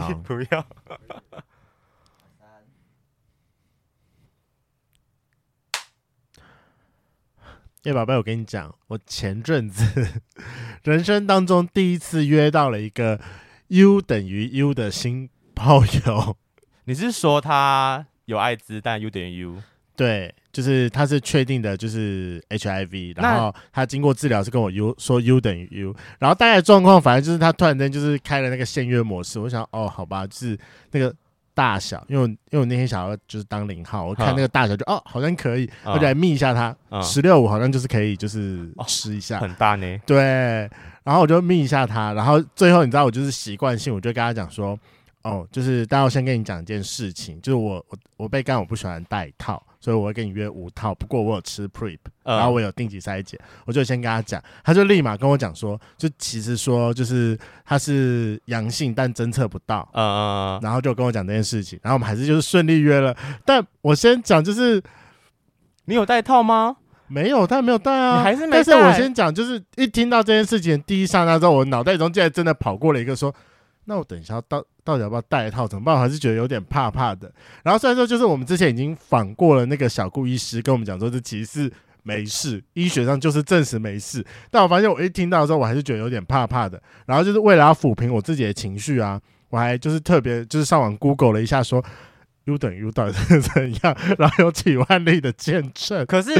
好你不要。叶宝贝，我跟你讲，我前阵子人生当中第一次约到了一个 U 等于 U 的新炮友。你是说他有艾滋，但 U 等于 U？对，就是他是确定的，就是 HIV，然后他经过治疗是跟我 U 说 U 等于 U，然后大概状况反正就是他突然间就是开了那个限约模式，我想哦，好吧，就是那个。大小，因为因为我那天想要就是当零号，我看那个大小就哦，好像可以，我就来密一下他，十六五好像就是可以，就是吃一下，很大呢。对，然后我就密一下他，然后最后你知道我就是习惯性，我就跟他讲说，哦，就是大家我先跟你讲一件事情，就是我我我被干，我不喜欢戴套。所以我会跟你约五套，不过我有吃 Prep，然后我有定期筛检，我就先跟他讲，他就立马跟我讲说，就其实说就是他是阳性，但侦测不到，嗯嗯嗯，然后就跟我讲这件事情，然后我们还是就是顺利约了。但我先讲，就是你有戴套吗？没有，他没有带啊，你还是没戴。但是我先讲，就是一听到这件事情，第一刹那之后，我脑袋中竟然真的跑过了一个说。那我等一下到到底要不要戴一套？怎么办？我还是觉得有点怕怕的。然后虽然说，就是我们之前已经访过了那个小顾医师，跟我们讲说这其实是没事，医学上就是证实没事。但我发现我一听到的时候，我还是觉得有点怕怕的。然后就是为了要抚平我自己的情绪啊，我还就是特别就是上网 Google 了一下，说 U 等于 U 到底是怎样，然后有几万例的见证。可是。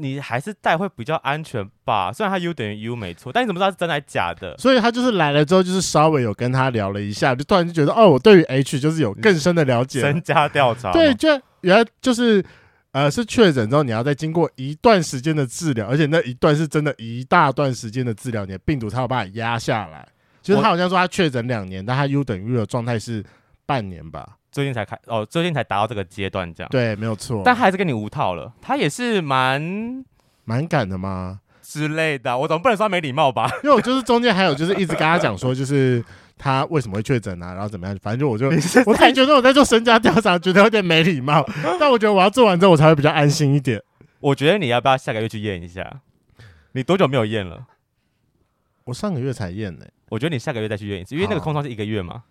你还是戴会比较安全吧，虽然他 U 等于 U 没错，但你怎么知道是真还是假的？所以他就是来了之后，就是稍微有跟他聊了一下，就突然就觉得哦，我对于 H 就是有更深的了解，增加调查。对，就原来就是呃是确诊之后，你要再经过一段时间的治疗，而且那一段是真的一大段时间的治疗，你的病毒才有办法压下来。其实他好像说他确诊两年，但他 U 等于 U 的状态是半年吧。最近才开哦，最近才达到这个阶段，这样对，没有错。但还是跟你无套了，他也是蛮蛮敢的吗之类的？我总不能说没礼貌吧？因为我就是中间还有就是一直跟他讲说，就是他为什么会确诊啊，然后怎么样？反正就我就我自己觉得我在做身家调查，觉得有点没礼貌。但我觉得我要做完之后，我才会比较安心一点。我觉得你要不要下个月去验一下？你多久没有验了？我上个月才验呢、欸。我觉得你下个月再去验一次，因为那个空窗是一个月嘛。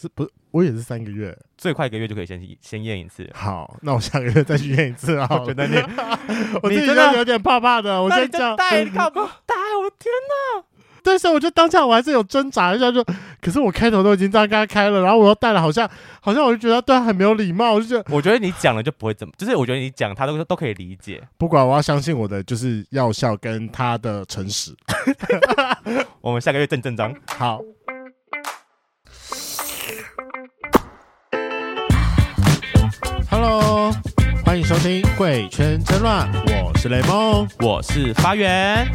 是不是？我也是三个月，最快一个月就可以先先验一次。好，那我下个月再去验一次 啊！我觉得你，我自己都有点怕怕的。我先讲，带你干嘛？带！我的天哪！但是我觉得当下我还是有挣扎一下，就可是我开头都已经这样跟他开了，然后我又带了，好像好像我就觉得对他很没有礼貌。我就觉得，我觉得你讲了就不会怎么，就是我觉得你讲他都都可以理解。不管我要相信我的就是药效跟他的诚实。我们下个月正正章。好。Hello，欢迎收听《贵圈真乱》，我是雷梦，我是发源。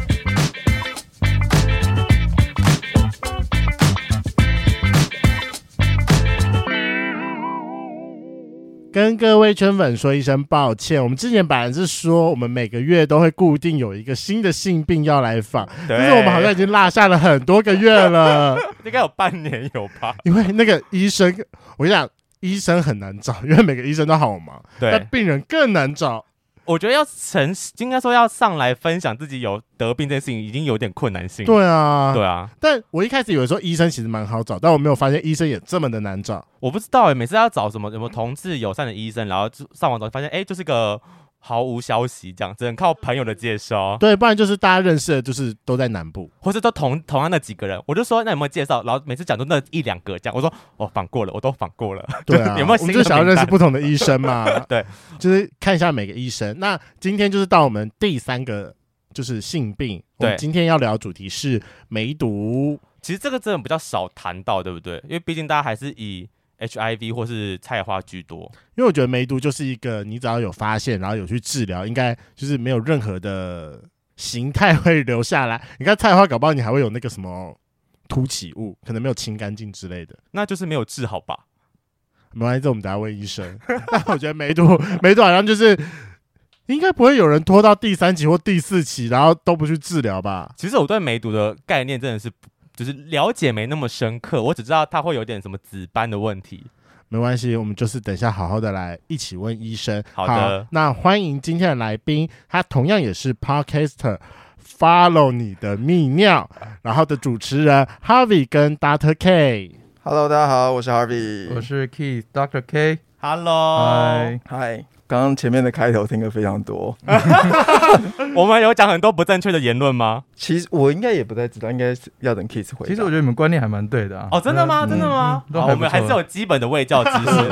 跟各位圈粉说一声抱歉，我们之前本来是说我们每个月都会固定有一个新的性病要来访，但是我们好像已经落下了很多个月了，应该有半年有吧？因为那个医生，我跟你讲。医生很难找，因为每个医生都好忙。对，但病人更难找。我觉得要诚实，应该说要上来分享自己有得病这件事情，已经有点困难性。对啊，对啊。但我一开始以为说医生其实蛮好找，但我没有发现医生也这么的难找。我不知道哎，每次要找什么什么同志友善的医生，然后就上网找，发现哎，就是个。毫无消息，这样只能靠朋友的介绍。对，不然就是大家认识的，就是都在南部，或是都同同样那几个人。我就说，那有没有介绍？然后每次讲都那一两个这样。我说，我访过了，我都访过了。对啊，有没有？我们就想要认识不同的医生嘛。对，就是看一下每个医生。那今天就是到我们第三个，就是性病。对，我们今天要聊的主题是梅毒。其实这个真的比较少谈到，对不对？因为毕竟大家还是以。HIV 或是菜花居多，因为我觉得梅毒就是一个你只要有发现，然后有去治疗，应该就是没有任何的形态会留下来。你看菜花，搞不好你还会有那个什么凸起物，可能没有清干净之类的，那就是没有治好吧？没关系，这我们等下问医生。但我觉得梅毒，梅毒好像就是应该不会有人拖到第三期或第四期，然后都不去治疗吧？其实我对梅毒的概念真的是。就是了解没那么深刻，我只知道他会有点什么紫斑的问题。没关系，我们就是等一下好好的来一起问医生。好的，好，那欢迎今天的来宾，他同样也是 Podcaster，Follow 你的泌尿，然后的主持人 Harvey 跟 Dr. K。Hello，大家好，我是 Harvey，我是 Keith Doctor K。Hello，嗨，嗨。刚刚前面的开头听的非常多，我们有讲很多不正确的言论吗？其实我应该也不太知道，应该是要等 Keith 回。其实我觉得你们观念还蛮对的啊。哦，真的吗？真的吗？我们还是有基本的卫教知识。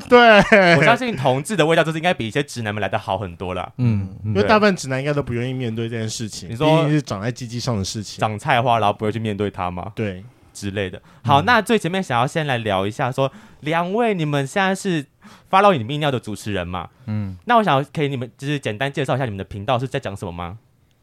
对，我相信同志的卫教知识应该比一些直男们来的好很多啦。嗯，因为大部分直男应该都不愿意面对这件事情。你说是长在鸡鸡上的事情，长菜花，然后不会去面对它吗？对。之类的，好，嗯、那最前面想要先来聊一下说，说两位你们现在是 Follow 你泌尿的主持人嘛？嗯，那我想可以你们就是简单介绍一下你们的频道是在讲什么吗？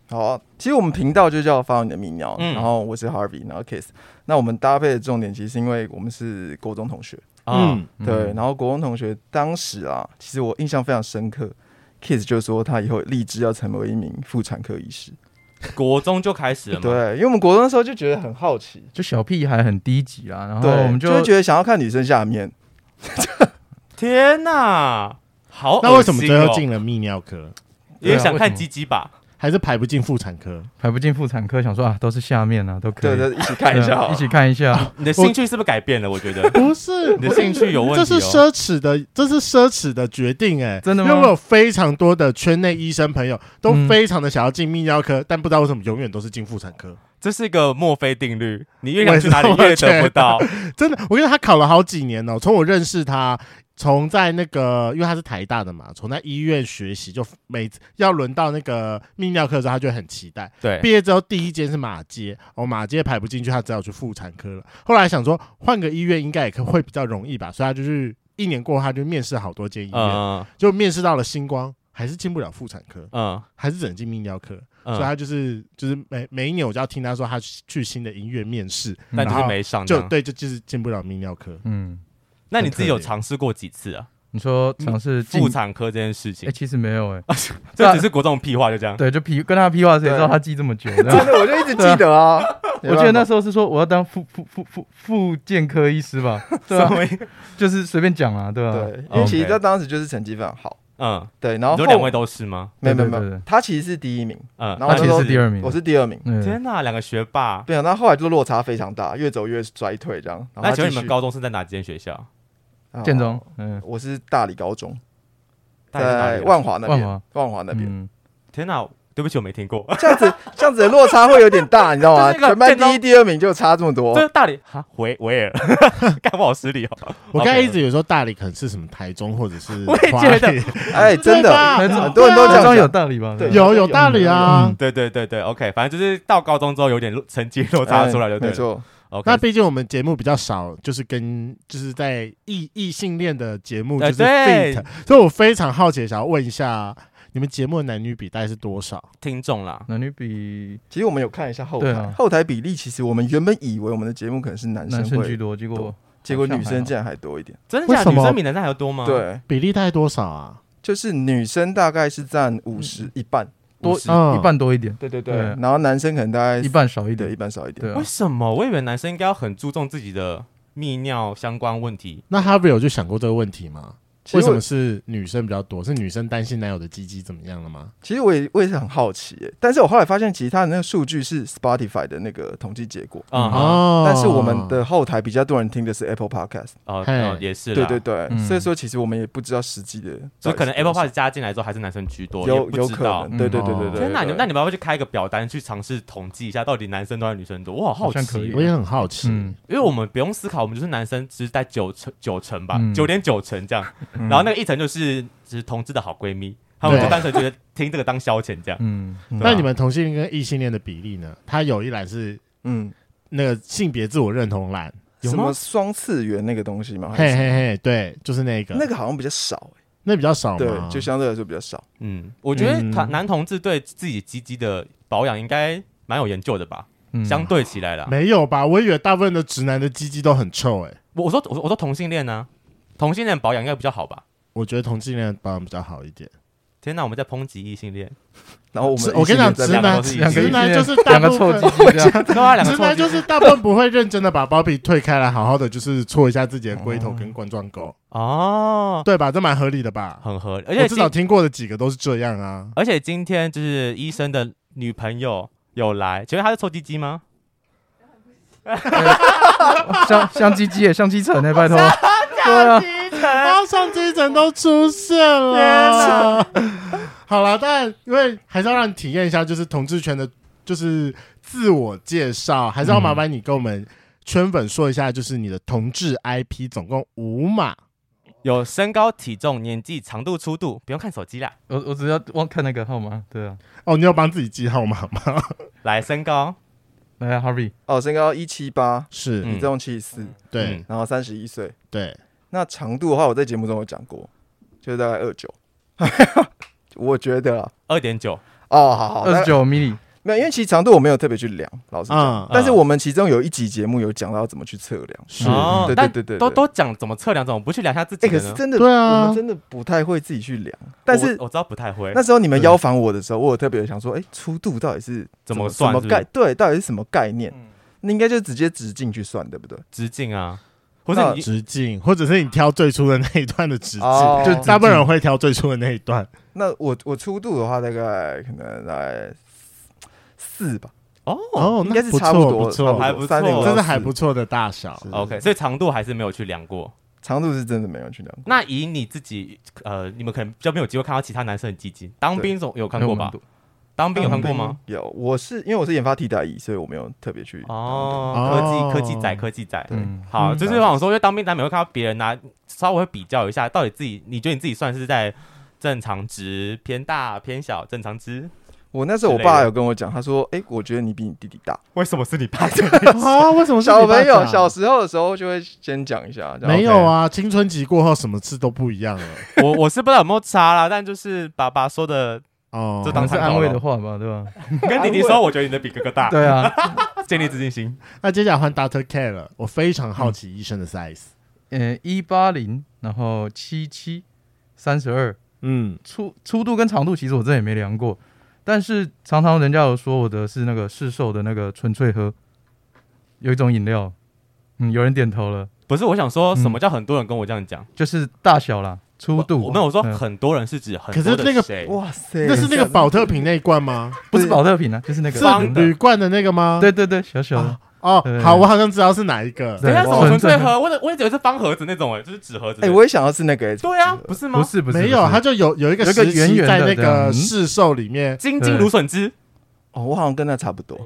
好、啊，其实我们频道就叫 Follow 你的泌尿，嗯、然后我是 Harvey，然后 Kiss，那我们搭配的重点其实是因为我们是国中同学，嗯，对，然后国中同学当时啊，其实我印象非常深刻，Kiss 就说他以后立志要成为一名妇产科医师。国中就开始了嘛？对，因为我们国中的时候就觉得很好奇，就小屁孩很低级啊，然后我们就，就会觉得想要看女生下面。天哪，好、哦，那为什么最后进了泌尿科？也想看鸡鸡吧。还是排不进妇产科，排不进妇产科，想说啊，都是下面啊，都可以，对对，一起看一下，一起看一下。你的兴趣是不是改变了？我觉得 不是，你的兴趣有问题，这是奢侈的，这是奢侈的决定，哎，真的吗？因为我有非常多的圈内医生朋友，都非常的想要进泌尿科，但不知道为什么永远都是进妇产科。这是一个墨菲定律，你越想去哪里越得不到。真的，我跟你说他考了好几年哦，从我认识他。从在那个，因为他是台大的嘛，从在医院学习，就每次要轮到那个泌尿科的时候，他就很期待。对，毕业之后第一间是马街，哦，马街排不进去，他只好去妇产科了。后来想说换个医院应该也可会比较容易吧，所以他就是一年过后，他就面试好多间医院，嗯、就面试到了星光，还是进不了妇产科，嗯，还是只能进泌尿科，嗯、所以他就是就是每每一年我就要听他说他去新的医院面试，但就是没上，就对，就就是进不了泌尿科，嗯。那你自己有尝试过几次啊？你说尝试妇产科这件事情？哎，其实没有哎，这只是国中屁话，就这样。对，就屁跟他屁话，谁知道他记这么久？真的，我就一直记得啊。我记得那时候是说我要当妇妇妇妇妇健科医师吧？对吧？就是随便讲啊，对吧？对，因为其实他当时就是成绩非常好。嗯，对。然后有两位都是吗？没有没有没有，他其实是第一名。嗯，然后他其实是第二名，我是第二名。天哪，两个学霸。对啊，那后来就落差非常大，越走越衰退这样。那请问你们高中是在哪间学校？建中，嗯，我是大理高中，在万华那边，万华那边。天哪，对不起，我没听过。这样子，这样子的落差会有点大，你知道吗？全班第一、第二名就差这么多。这是大理哈，维维尔，干不好失礼哦。我刚才一直有说大理可能是什么台中或者是，我也觉得，哎，真的，很多人都讲有道理吧？有有道理啊。对对对对，OK，反正就是到高中之后有点成绩落差出来就对了。Okay, 那毕竟我们节目比较少，就是跟就是在异异性恋的节目就是 fit，所以我非常好奇，想要问一下你们节目的男女比大概是多少听众啦？男女比，其实我们有看一下后台，啊、后台比例，其实我们原本以为我们的节目可能是男生，男生居多，结果结果女生竟然还多一点，真的假的？女生比男生还要多吗？对，比例大概多少啊？就是女生大概是占五十、嗯、一半。多一半多一点，对对对，然后男生可能大概一半少一点，一半少一点。为什么？我以为男生应该要很注重自己的泌尿相关问题。那 Harvey 有去想过这个问题吗？为什么是女生比较多？是女生担心男友的鸡鸡怎么样了吗？其实我也我也是很好奇，欸，但是我后来发现，其实他的那个数据是 Spotify 的那个统计结果。啊，但是我们的后台比较多人听的是 Apple Podcast 哦，也是，对对对，所以说其实我们也不知道实际的，所以可能 Apple Podcast 加进来之后还是男生居多，有有可能，对对对对对。那你那你们要不要去开一个表单去尝试统计一下，到底男生多还是女生多？我好好奇，我也很好奇，因为我们不用思考，我们就是男生只是在九成九成吧，九点九成这样，然后那个一层就是。是，只是同志的好闺蜜，他们就单纯觉得听这个当消遣这样。嗯，那你们同性恋跟异性恋的比例呢？它有一栏是，嗯，那个性别自我认同栏，有什么双次元那个东西吗？嘿嘿嘿，对，就是那个，那个好像比较少，那比较少，对，就相对来说比较少。嗯，我觉得他男同志对自己鸡鸡的保养应该蛮有研究的吧？相对起来了，没有吧？我以为大部分的直男的鸡鸡都很臭，哎，我我说我说我说同性恋呢，同性恋保养应该比较好吧？我觉得同性恋保养比较好一点。天哪，我们在抨击异性恋，然后我们我跟你讲，直男直男就是大部分，直男就是大部分不会认真的把包皮退开来，好好的就是搓一下自己的龟头跟冠状沟哦，对吧？这蛮合理的吧？很合理，而且至少听过的几个都是这样啊。而且今天就是医生的女朋友有来，请问她是臭鸡鸡吗？相相机机也相机城呢，拜托。相机城，啊，相机城都出现了。好了，但因为还是要让你体验一下，就是同志圈的，就是自我介绍，还是要麻烦你跟我们圈粉说一下，就是你的同志 IP 总共五码，有身高、体重、年纪、长度、粗度，不用看手机啦。我我只要忘看那个号码，对啊。哦，你要帮自己记号码吗？来，身高，来，Harvey。哦，身高一七八，是体重七十四，对，然后三十一岁，对。那长度的话，我在节目中有讲过，就是大概二九，我觉得二点九哦，好好，二十九 mini。没有，因为其实长度我没有特别去量，老实讲。嗯、但是我们其中有一集节目有讲到怎么去测量。是，对对对对，都都讲怎么测量，怎么不去量一下自己？可是真的，对啊，我们真的不太会自己去量。但是我，我知道不太会。那时候你们邀访我的时候，我有特别想说，哎，粗度到底是怎么算？什么概？对，到底是什么概念？那应该就直接直径去算，对不对？直径啊，或者直径，或者是你挑最初的那一段的直径，就大部分人会挑最初的那一段。那我我粗度的话，大概可能在。四吧，哦哦，应该是差不多，不错，还不错，真的还不错的大小。OK，所以长度还是没有去量过，长度是真的没有去量过。那以你自己，呃，你们可能比较没有机会看到其他男生的鸡鸡，当兵总有看过吧？当兵有看过吗？有，我是因为我是研发替代役，所以我没有特别去。哦，科技科技仔，科技仔。嗯，好，就是我想说，因为当兵难免会看到别人拿，稍微会比较一下，到底自己，你觉得你自己算是在正常值、偏大、偏小、正常值？我那时候，我爸有跟我讲，他说：“哎，我觉得你比你弟弟大。”为什么是你爸？啊，为什么小朋友 小时候的时候就会先讲一下？没有啊，青春期过后什么事都不一样了。我我是不知道有没有差啦，但就是爸爸说的哦，这当是安慰的话嘛，对吧？跟弟弟说，我觉得你的比哥哥大。对啊，建立自信心。那接下来换 Doctor K 了，我非常好奇医生的 size。嗯，一八零，然后七七，三十二。嗯，粗粗度跟长度其实我真的也没量过。但是常常人家有说我的是那个市售的那个纯粹喝，有一种饮料，嗯，有人点头了。不是，我想说什么叫很多人跟我这样讲，就是大小啦，粗度。我没有说很多人是指很多，可是那个哇塞，那是那个宝特瓶那一罐吗？不是宝特瓶啊，就是那个铝罐的那个吗？对对对，小小的。哦，好，我好像知道是哪一个。等一下什么纯粹喝？我我也以为是方盒子那种，哎，就是纸盒子。哎，我也想要是那个。对啊，不是吗？不是不是，没有，它就有有一个圆圆在那个市售里面，金金芦笋汁。哦，我好像跟那差不多。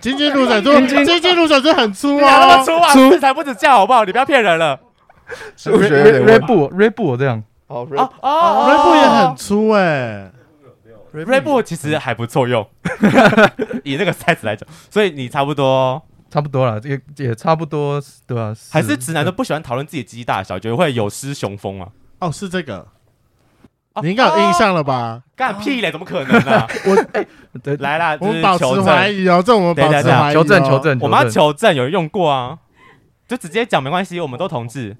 金金芦笋汁，金金芦笋汁很粗啊，粗啊，粗才不止这样，好不好？你不要骗人了。数学 Red Bull Red Bull 这样。哦哦哦，Red Bull 也很粗哎。Red Bull 其实还不错用，以那个 size 来讲，所以你差不多。差不多了，也也差不多，对吧？还是直男都不喜欢讨论自己鸡大小，觉得会有失雄风啊？哦，是这个，你应该有印象了吧？干屁嘞，怎么可能 呢？我哎，来啦，我们保持怀疑哦，这我们保持怀疑，求证求证，我们要求证，有人用过啊？就直接讲没关系，我们都同志。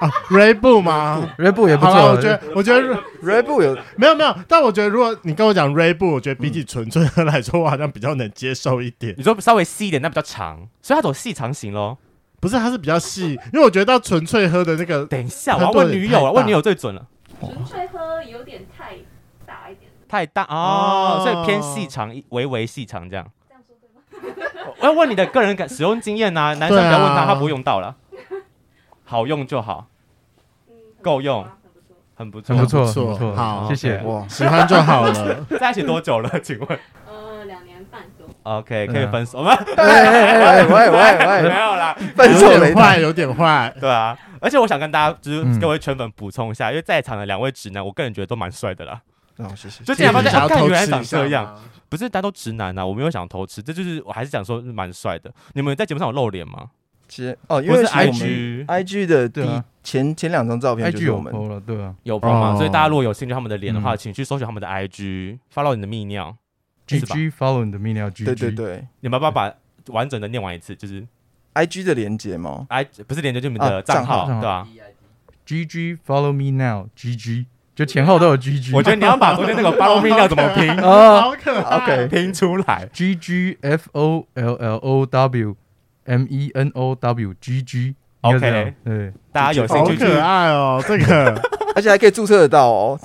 啊，Red Bull 吗？Red Bull 也不错。我觉得，我觉得 Red Bull 有没有没有？但我觉得，如果你跟我讲 Red Bull，我觉得比起纯粹喝来说，我好像比较能接受一点。你说稍微细一点，那比较长，所以它走细长型喽？不是，它是比较细，因为我觉得到纯粹喝的那个，等一下，我要问女友了，问女友最准了。纯粹喝有点太大一点，太大哦，所以偏细长，微微细长这样。这样说对吗？我要问你的个人感使用经验呐，男生不要问他，他不会用到了。好用就好，够用，很不错，很不错，很不错，好，谢谢，哇，喜欢就好了。在一起多久了？请问？呃，两年半多。OK，可以分手吗？喂喂喂喂，没有啦，分手有点坏，有点坏。对啊，而且我想跟大家就是各位圈粉补充一下，因为在场的两位直男，我个人觉得都蛮帅的啦。哦，谢谢。就竟然发现，看原来长这样，不是大家都直男呐，我没有想偷吃，这就是我还是想说蛮帅的。你们在节目上有露脸吗？其实哦，因为是 IG IG 的第前前两张照片就是我们了，对啊，有 PO 吗？所以大家如果有兴趣他们的脸的话，请去搜寻他们的 IG，follow 你的泌尿，GG follow 你的泌尿，GG，对对对，你们要不要把完整的念完一次？就是 IG 的连接吗？I 不是连接，就你们的账号，对吧？GG follow me now，GG 就前后都有 GG。我觉得你要把昨天那个 follow me now 怎么拼啊？好可爱，OK，拼出来，GG F O L L O W。M E N O W G G，OK，对，大家有兴趣，好可爱哦，这个，而且还可以注册得到哦，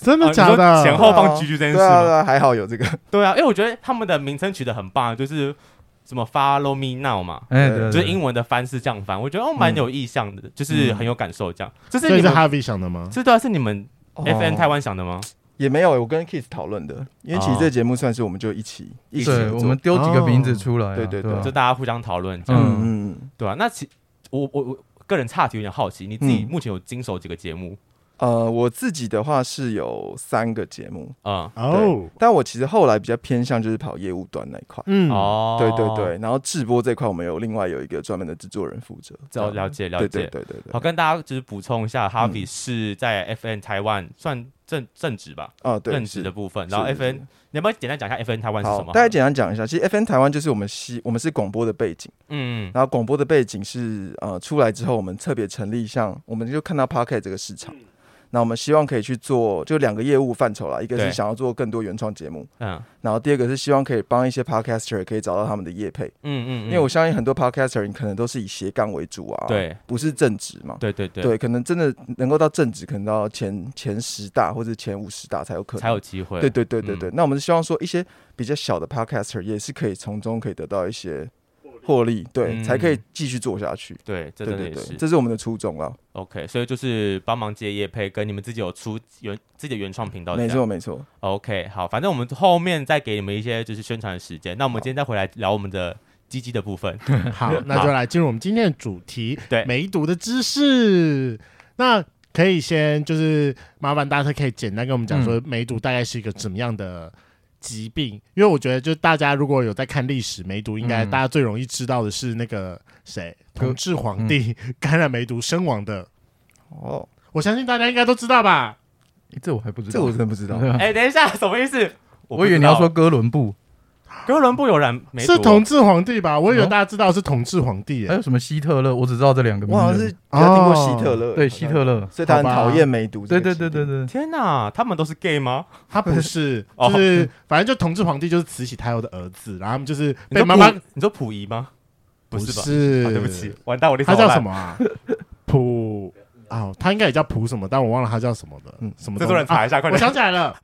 真的假的？前后放 G G 这件事，还好有这个，对啊，因为我觉得他们的名称取得很棒，就是什么 Follow Me Now 嘛，哎，就是英文的翻是这样翻，我觉得哦蛮有意向的，就是很有感受这样。这是你们 Harvey 想的吗？这对啊，是你们 FN 台湾想的吗？也没有，我跟 Kiss 讨论的，因为其实这个节目算是我们就一起一起，我们丢几个名字出来，对对对，就大家互相讨论这样，嗯嗯，对啊？那其我我我个人差题有点好奇，你自己目前有经手几个节目？呃，我自己的话是有三个节目啊，哦、嗯，但我其实后来比较偏向就是跑业务端那一块，嗯，哦，对对对，然后制播这块我们有另外有一个专门的制作人负责，了了解了解，对对对对，好，跟大家就是补充一下，Harvey 是在 FN 台湾算正正职吧，啊，对，正职的部分，然后 FN，你要不要简单讲一下 FN 台湾是什么？大家简单讲一下，其实 FN 台湾就是我们西我们是广播的背景，嗯，然后广播的背景是呃出来之后，我们特别成立，像我们就看到 Pocket 这个市场。那我们希望可以去做，就两个业务范畴啦，一个是想要做更多原创节目，嗯，然后第二个是希望可以帮一些 podcaster 可以找到他们的业配，嗯嗯，因为我相信很多 podcaster 你可能都是以斜杠为主啊，对，不是正职嘛，对对对，对，可能真的能够到正职，可能到前前十大或者前五十大才有可能，才有机会，对对对对对。那我们是希望说一些比较小的 podcaster 也是可以从中可以得到一些。获利对，嗯、才可以继续做下去。对，这真的也是，这是我们的初衷啊。OK，所以就是帮忙接业配，跟你们自己有出原自己的原创频道。没错，没错。OK，好，反正我们后面再给你们一些就是宣传的时间。那我们今天再回来聊我们的鸡鸡的部分。好，好那就来进入我们今天的主题。对，梅毒的知识。那可以先就是麻烦大家可以简单跟我们讲说，梅毒大概是一个怎么样的？疾病，因为我觉得，就大家如果有在看历史，梅毒应该大家最容易知道的是那个谁，同治皇帝 感染梅毒身亡的。哦，我相信大家应该都知道吧？这我还不知道，这我真的不知道。哎，等一下，什么意思？我以为你要说哥伦布。哥伦布有染梅毒，是同治皇帝吧？我以为大家知道是同治皇帝。还有什么希特勒？我只知道这两个名字。我好像是有听过希特勒，对希特勒，所以他很讨厌梅毒。对对对对对。天哪，他们都是 gay 吗？他不是，就是反正就同治皇帝就是慈禧太后的儿子，然后他们就是被妈妈。你说溥仪吗？不是，对不起，完蛋，我他叫什么啊？溥哦，他应该也叫溥什么，但我忘了他叫什么的。嗯，什么？制作人查一下，快点。我想起来了，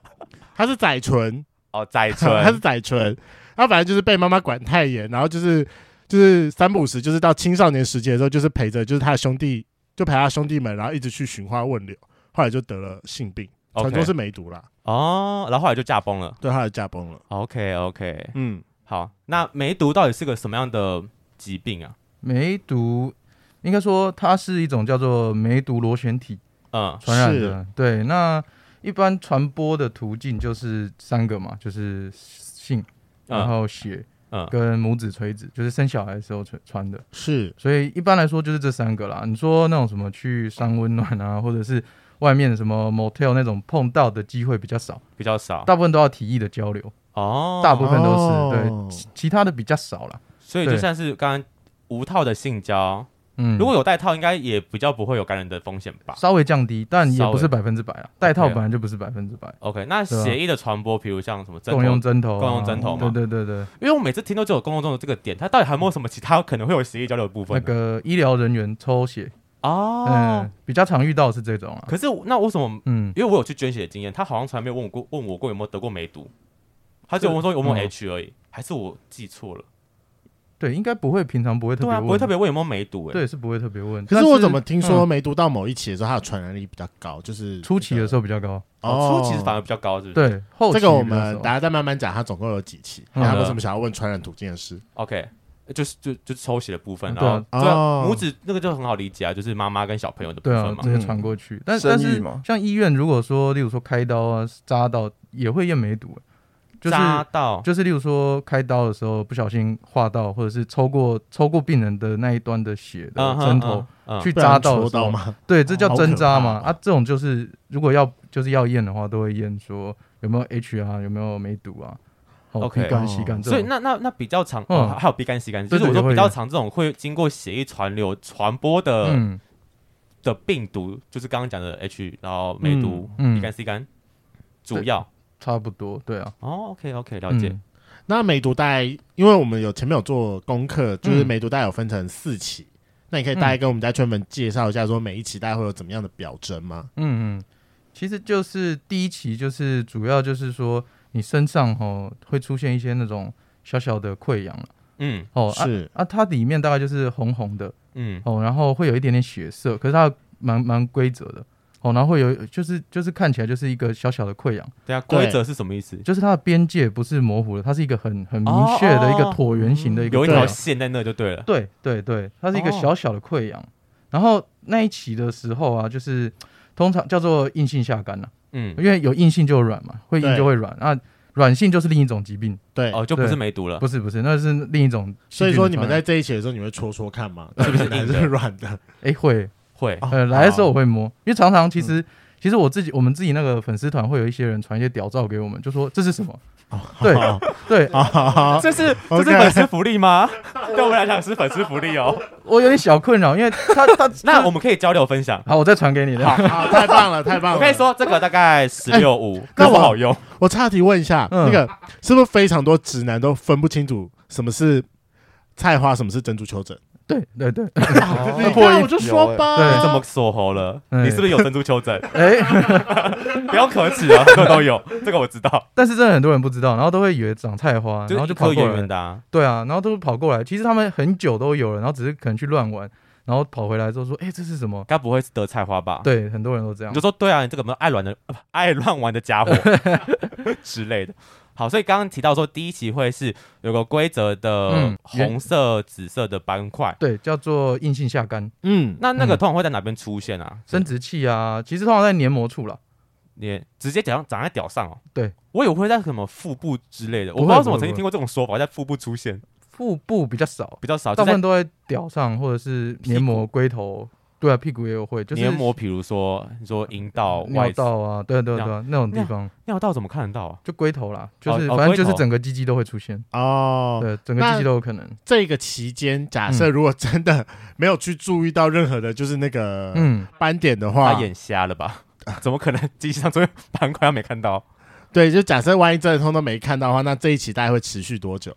他是载淳。哦，载淳，他是载淳。他反正就是被妈妈管太严，然后就是就是三不五时，就是到青少年时期的时候，就是陪着就是他的兄弟，就陪他兄弟们，然后一直去寻花问柳，后来就得了性病，传说是梅毒啦。哦，然后后来就驾崩了。对，后来驾崩了。OK OK，嗯，好，那梅毒到底是个什么样的疾病啊？梅毒应该说它是一种叫做梅毒螺旋体，嗯，传染的。是对，那一般传播的途径就是三个嘛，就是性。然后血，嗯，跟拇指垂直，就是生小孩的时候穿穿的，是，所以一般来说就是这三个啦。你说那种什么去三温暖啊，或者是外面什么 motel 那种碰到的机会比较少，比较少，大部分都要提议的交流哦，大部分都是对，其他的比较少了。所以就算是刚刚无套的性交。嗯，如果有戴套，应该也比较不会有感染的风险吧？稍微降低，但也不是百分之百啊。戴套本来就不是百分之百。OK，那血液的传播，比如像什么共用针头、共用针头嘛？对对对对。因为我每次听都只有共用针头这个点，它到底还有没有什么其他可能会有血液交流的部分？那个医疗人员抽血哦，嗯，比较常遇到是这种啊。可是那为什么？嗯，因为我有去捐血的经验，他好像从来没有问我过，问我过有没有得过梅毒，他就问说有没有 H 而已，还是我记错了？对，应该不会，平常不会特别问，啊、不会特别问有没有梅毒，欸，对，是不会特别问。可是我怎么听说梅毒到某一期的时候，它的传染力比较高，就是初期的时候比较高，哦，初期是反而比较高，是不是？对，后期这个我们大家再慢慢讲，它总共有几期？他为什么想要问传染途径的事？OK，就是就就抽血的部分，然后对母子那个就很好理解啊，就是妈妈跟小朋友的部分嘛，直接传过去。但但是像医院，如果说例如说开刀啊、扎到，也会验梅毒。就是扎到，就是例如说开刀的时候不小心划到，或者是抽过抽过病人的那一端的血的针头去扎到的时候，对，这叫针扎嘛。啊，这种就是如果要就是要验的话，都会验说有没有 H 啊，有没有梅毒啊。OK，乙肝、吸肝。所以那那那比较长，哦，还有鼻肝、吸肝，就是我说比较长这种会经过血液传流传播的的病毒，就是刚刚讲的 H，然后梅毒、B 肝、吸肝，主要。差不多，对啊。哦，OK OK，了解。嗯、那梅毒大概，因为我们有前面有做功课，就是梅毒大概有分成四期。嗯、那你可以大概跟我们家圈粉介绍一下，说每一期大概会有怎么样的表征吗？嗯嗯，其实就是第一期就是主要就是说你身上吼会出现一些那种小小的溃疡嗯，哦，是啊，它里面大概就是红红的，嗯，哦，然后会有一点点血色，可是它蛮蛮规则的，哦，然后会有就是就是看起来就是一个小小的溃疡。对啊，规则是什么意思？就是它的边界不是模糊的，它是一个很很明确的一个椭圆形的一个，有一条线在那就对了。对对对，它是一个小小的溃疡。然后那一期的时候啊，就是通常叫做硬性下干了，嗯，因为有硬性就有软嘛，会硬就会软，那软性就是另一种疾病，对，哦，就不是梅毒了，不是不是，那是另一种。所以说你们在这一期的时候，你会戳戳看吗？是不是硬的软的？哎，会会，呃，来的时候我会摸，因为常常其实其实我自己我们自己那个粉丝团会有一些人传一些屌照给我们，就说这是什么？对对，这是这是粉丝福利吗？对我们来讲是粉丝福利哦。我有点小困扰，因为他他 那我们可以交流分享。好，我再传给你。好，太棒了，太棒了。我可以说这个大概十六五，那我好用。我岔题问一下，那个是不是非常多直男都分不清楚什么是菜花，什么是珍珠球疹？对对对，你看 我就说吧，你这么锁喉了，你是不是有珍珠丘疹？哎，不要可耻啊，这 个都有，这个我知道。但是真的很多人不知道，然后都会以为长菜花，然后就跑过来。对啊，然后都跑过来，其实他们很久都有了，然后只是可能去乱玩，然后跑回来之后说：“哎，这是什么？该不会是得菜花吧？”对，很多人都这样。你就说：“对啊，你这个没有爱乱的、爱乱玩的家伙之类的。”好，所以刚刚提到说，第一期会是有个规则的红色、紫色的斑块，对，叫做硬性下干。嗯，那那个通常会在哪边出现啊？生殖器啊，其实通常在黏膜处了，黏直接长长在屌上哦。对，我以为会在什么腹部之类的，我不知道为什么我曾经听过这种说法，在腹部出现，腹部比较少，比较少，大部分都在屌上或者是黏膜龟头。对啊，屁股也有会，就是黏膜，比如说你说阴道、尿道啊，对对对，那种地方，尿道怎么看得到啊？就龟头啦，就是反正就是整个鸡鸡都会出现哦，对，整个鸡鸡都有可能。这个期间，假设如果真的没有去注意到任何的，就是那个嗯斑点的话，他眼瞎了吧？怎么可能鸡鸡上这边斑块没看到？对，就假设万一真的通都没看到的话，那这一期大概会持续多久？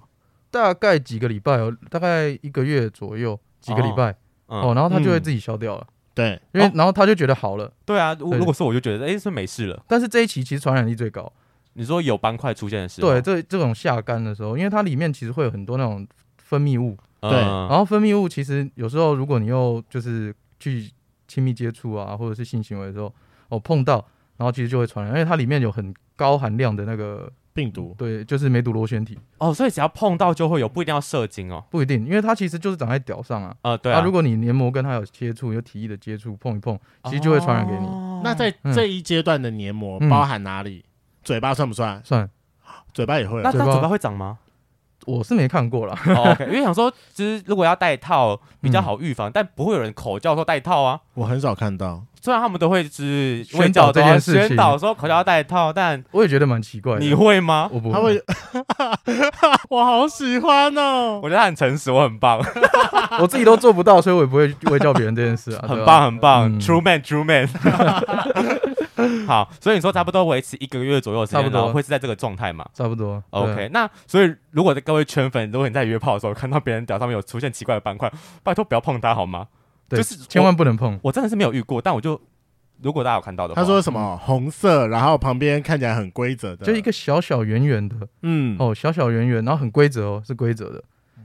大概几个礼拜哦，大概一个月左右，几个礼拜。哦，然后它就会自己消掉了。对，因为然后他就觉得好了。对啊，如果是我就觉得，哎，是没事了。但是这一期其实传染力最高。你说有斑块出现的时候，对，这这种下干的时候，因为它里面其实会有很多那种分泌物。对，然后分泌物其实有时候如果你又就是去亲密接触啊，或者是性行为的时候，哦碰到，然后其实就会传染，因为它里面有很高含量的那个。病毒对，就是梅毒螺旋体哦，所以只要碰到就会有，不一定要射精哦，不一定，因为它其实就是长在屌上啊。呃，对啊，如果你黏膜跟它有接触，有体液的接触，碰一碰，其实就会传染给你。那在这一阶段的黏膜包含哪里？嘴巴算不算？算，嘴巴也会。那它嘴巴会长吗？我是没看过啦。OK，因为想说，其实如果要戴套比较好预防，但不会有人口叫说戴套啊。我很少看到。虽然他们都会是宣导这件事情，宣导说口罩要戴套，但我也觉得蛮奇怪。你会吗？我不会。我好喜欢哦！我觉得他很诚实，我很棒。我自己都做不到，所以我也不会会叫别人这件事啊。很棒，很棒，True man，True man。好，所以你说差不多维持一个月左右的时间，差不多会是在这个状态嘛？差不多。OK，那所以如果各位圈粉，如果你在约炮的时候看到别人屌上面有出现奇怪的斑块，拜托不要碰它好吗？就是千万不能碰，我真的是没有遇过，但我就如果大家有看到的话，他说什么红色，然后旁边看起来很规则的，就一个小小圆圆的，嗯，哦，小小圆圆，然后很规则哦，是规则的，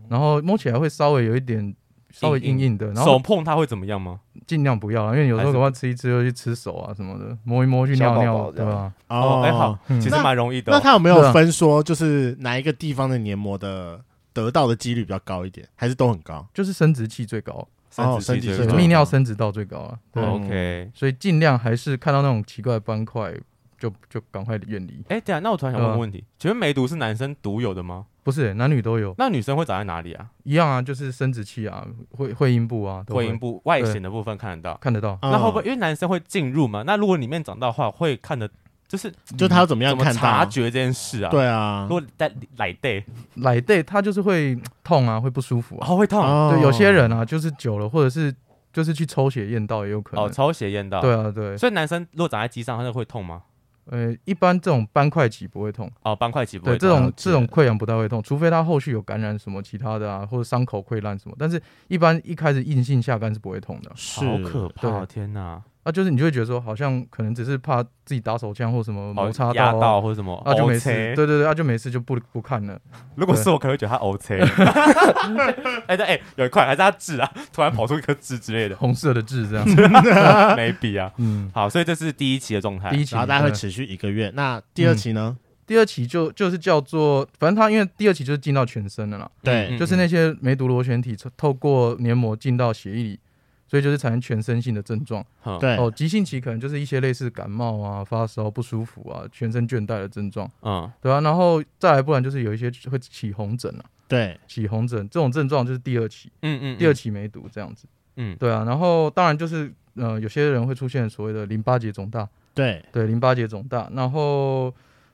然后摸起来会稍微有一点稍微硬硬的，然后手碰它会怎么样吗？尽量不要，因为有时候的话吃一吃又去吃手啊什么的，摸一摸去尿尿，对吧？哦，哎好，其实蛮容易的。那他有没有分说，就是哪一个地方的黏膜的得到的几率比较高一点，还是都很高？就是生殖器最高。哦，生殖器泌尿生殖道最高啊。对，OK，所以尽量还是看到那种奇怪的斑块，就就赶快远离。哎，对啊，那我突然想问个问题，请问梅毒是男生独有的吗？不是，男女都有。那女生会长在哪里啊？一样啊，就是生殖器啊，会会阴部啊，会阴部外显的部分看得到，看得到。那会不会因为男生会进入嘛？那如果里面长到的话，会看得。就是，就他要怎么样看察觉这件事啊？对啊，如果在奶袋，奶袋他就是会痛啊，会不舒服，啊，会痛。对，有些人啊，就是久了，或者是就是去抽血验到也有可能。哦，抽血验到。对啊，对。所以男生如果长在鸡上，他就会痛吗？呃，一般这种斑块期不会痛。哦，斑块期不会痛。对，这种这种溃疡不太会痛，除非他后续有感染什么其他的啊，或者伤口溃烂什么。但是，一般一开始硬性下干是不会痛的。好可怕！天哪！啊，就是你就会觉得说，好像可能只是怕自己打手枪或什么摩擦压到，到或者什么，啊就没事，对对对，啊就没事就不不看了。如果是我，可能会觉得他 OK。哎对哎，有一块还是他痣啊，突然跑出一颗痣之类的，红色的痣这样子，没比啊。嗯，好，所以这是第一期的状态，第一期，然后大概会持续一个月。那第二期呢？第二期就就是叫做，反正他因为第二期就是进到全身的啦，对，就是那些梅毒螺旋体透过黏膜进到血液里，所以就是产生全身性的症状。对哦，急性期可能就是一些类似感冒啊、发烧不舒服啊、全身倦怠的症状。嗯，对啊，然后再来，不然就是有一些会起红疹啊。对，起红疹这种症状就是第二期。嗯嗯，第二期梅毒这样子。嗯，对啊，然后当然就是呃，有些人会出现所谓的淋巴结肿大。对对，淋巴结肿大，然后。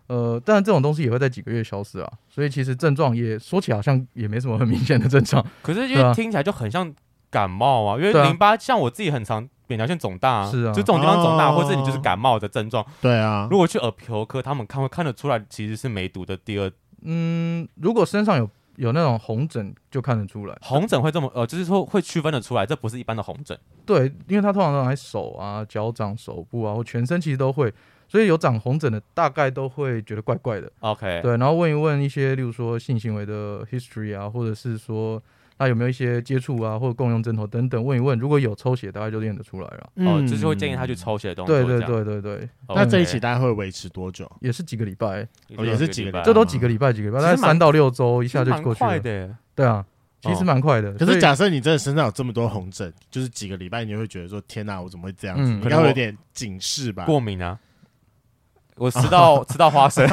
呃，当然这种东西也会在几个月消失啊，所以其实症状也说起来好像也没什么很明显的症状。可是因为听起来就很像感冒啊，因为淋巴像我自己很常扁桃腺肿大啊，是啊，就这种地方肿大，或是你就是感冒的症状。对啊，如果去耳鼻喉科，他们看会看得出来其实是梅毒的第二。嗯，如果身上有有那种红疹，就看得出来。红疹会这么呃，就是说会区分得出来，这不是一般的红疹。对，因为它通常都在手啊、脚掌、手部啊，或全身其实都会。所以有长红疹的，大概都会觉得怪怪的。OK，对，然后问一问一些，例如说性行为的 history 啊，或者是说他有没有一些接触啊，或者共用针头等等，问一问，如果有抽血，大概就练得出来了。嗯、哦，就是会建议他去抽血的动作。对对对对对。Okay 那这一期大概会维持多久？也是几个礼拜，哦，也是几个礼拜，这都几个礼拜，几个礼拜，大概三到六周一下就过去了。快的，对啊，其实蛮快的。哦、可是假设你真的身上有这么多红疹，就是几个礼拜，你会觉得说：天哪，我怎么会这样子？嗯、应该会有点警示吧？过敏啊。我吃到 吃到花生，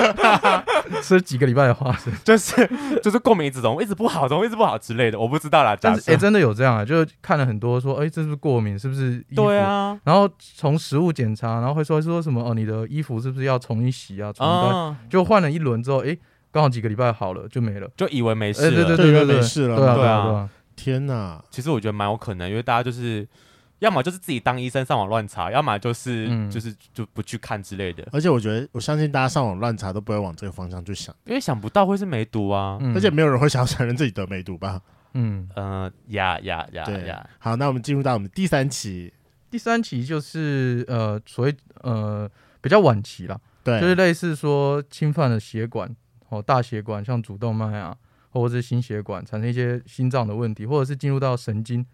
吃几个礼拜的花生，就是就是过敏一直怎么一直不好，怎么一直不好之类的，我不知道啦。但是哎，真的有这样啊？就是看了很多说，哎，这是不是过敏？是不是衣服？对啊。然后从食物检查，然后会说说什么哦，你的衣服是不是要重新洗啊？重新就换了一轮之后，哎，刚好几个礼拜好了，就没了，就以为没事了，对对对对，没事了，对啊对啊。天哪！其实我觉得蛮有可能，因为大家就是。要么就是自己当医生上网乱查，要么就是、嗯、就是就不去看之类的。而且我觉得，我相信大家上网乱查都不会往这个方向去想，因为想不到会是梅毒啊，嗯、而且没有人会想要承认自己得梅毒吧？嗯呃呀呀呀呀！好，那我们进入到我们第三期，第三期就是呃所谓呃比较晚期了，对，就是类似说侵犯了血管哦，大血管像主动脉啊，或者是心血管产生一些心脏的问题，或者是进入到神经。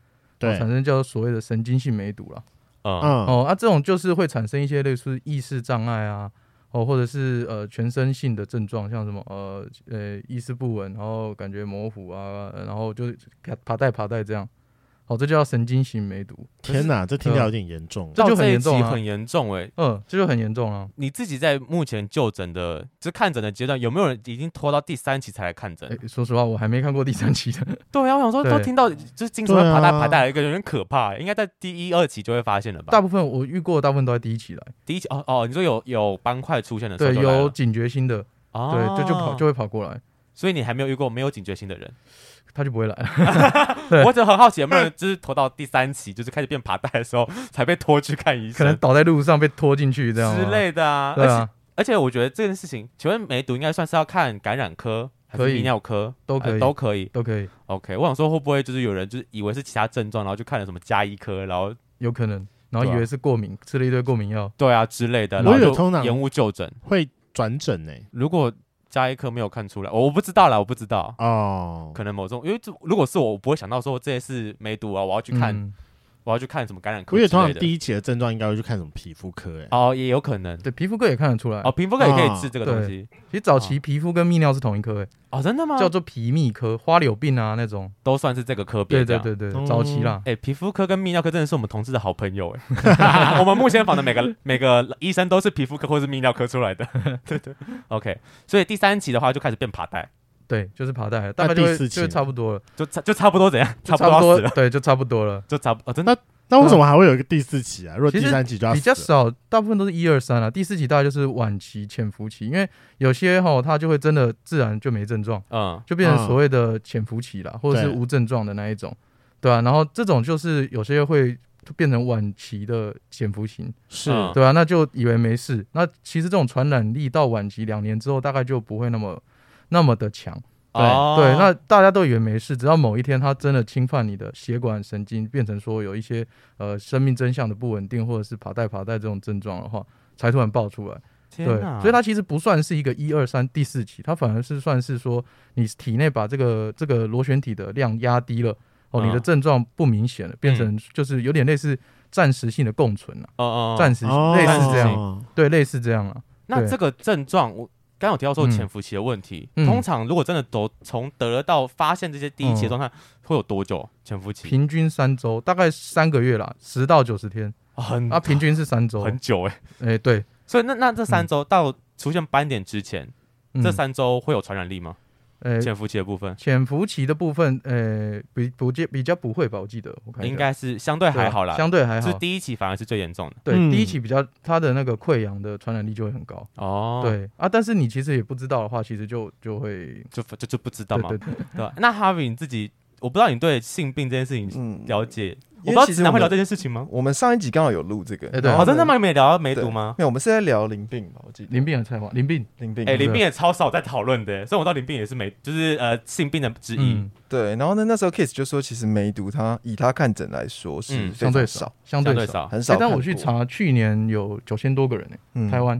对，产生叫所谓的神经性梅毒了。嗯哦，啊，这种就是会产生一些类似意识障碍啊，哦，或者是呃全身性的症状，像什么呃呃意识不稳，然后感觉模糊啊，然后就爬带爬带这样。哦，这叫神经型梅毒。天哪，这听起来有点严重。这就很严重，很严重哎。嗯，这就很严重啊。你自己在目前就诊的，就看诊的阶段，有没有人已经拖到第三期才来看诊？说实话，我还没看过第三期的。对啊，我想说，都听到就是经常爬带爬带，一个有点可怕。应该在第一二期就会发现了吧？大部分我遇过，大部分都在第一期来。第一期哦哦，你说有有斑块出现的时候，对，有警觉心的，对，就就跑就会跑过来。所以你还没有遇过没有警觉心的人？他就不会来 了。我只很好奇，有没有人就是拖到第三期，就是开始变爬带的时候，才被拖去看医生？可能倒在路上被拖进去这样之类的啊。对啊，而且我觉得这件事情，请问梅毒应该算是要看感染科还是泌尿科？都可以，都可以，都可以。OK，我想说会不会就是有人就是以为是其他症状，然后就看了什么加医科，然后有可能，然后以为是过敏，吃了一堆过敏药，对啊之类的，然后就延误就诊，会转诊呢。如果家医科没有看出来，我不知道啦，我不知道。哦，可能某种，因为这如果是我，我不会想到说这些是梅毒啊，我要去看，嗯、我要去看什么感染科。因为通常第一期的症状应该会去看什么皮肤科，哎，哦，也有可能，对，皮肤科也看得出来，哦，皮肤科也可以治这个东西。其实早期皮肤跟泌尿是同一科，哎。哦，真的吗？叫做皮泌科，花柳病啊那种都算是这个科别。对对对对，早期啦。哎，皮肤科跟泌尿科真的是我们同事的好朋友哎。我们目前访的每个 每个医生都是皮肤科或是泌尿科出来的。对对。OK，所以第三期的话就开始变爬带。对，就是爬带，大概第四期就差不多了，就差就差不多怎样？差不多对，就差不多了，就差不哦，真的。那为什么还会有一个第四期啊？如果第三期就要比较少，大部分都是一二三啊。第四期大概就是晚期潜伏期，因为有些哈，它就会真的自然就没症状，嗯，就变成所谓的潜伏期了，或者是无症状的那一种，对啊，然后这种就是有些会变成晚期的潜伏型，是对啊，那就以为没事。那其实这种传染力到晚期两年之后，大概就不会那么那么的强。对对，那大家都以为没事，直到某一天它真的侵犯你的血管神经，变成说有一些呃生命真相的不稳定，或者是爬带爬带这种症状的话，才突然爆出来。对，所以它其实不算是一个一二三第四期，它反而是算是说你体内把这个这个螺旋体的量压低了，哦，你的症状不明显了，变成就是有点类似暂时性的共存了，哦哦，暂时类似这样，对，类似这样了。那这个症状我。刚刚有提到说潜伏期的问题，嗯、通常如果真的都从得到发现这些第一期的状态，会有多久潜伏期？平均三周，大概三个月啦，十到九十天，很啊，平均是三周，很久哎、欸，哎、欸、对，所以那那这三周到出现斑点之前，嗯、这三周会有传染力吗？呃，潜伏期的部分，潜伏期的部分，呃，比不见比较不会吧？我记得，我看应该是相对还好啦，相对还好。是第一期反而是最严重的，对，第一期比较它的那个溃疡的传染力就会很高。哦，对啊，但是你其实也不知道的话，其实就就会就就就不知道嘛，对对对。那 Harvie 你自己，我不知道你对性病这件事情了解。我不知道直男会聊这件事情吗？我们上一集刚好有录这个，哎，对，好，真的吗？你们也聊到梅毒吗？没有，我们是在聊淋病吧？我记得淋病的菜花，淋病，淋病，哎，淋病也超少在讨论的，所以我知道淋病也是梅，就是呃性病的之一。对，然后呢，那时候 Kiss 就说，其实梅毒它以他看诊来说是相对少，相对少，很少。但我去查，去年有九千多个人呢，台湾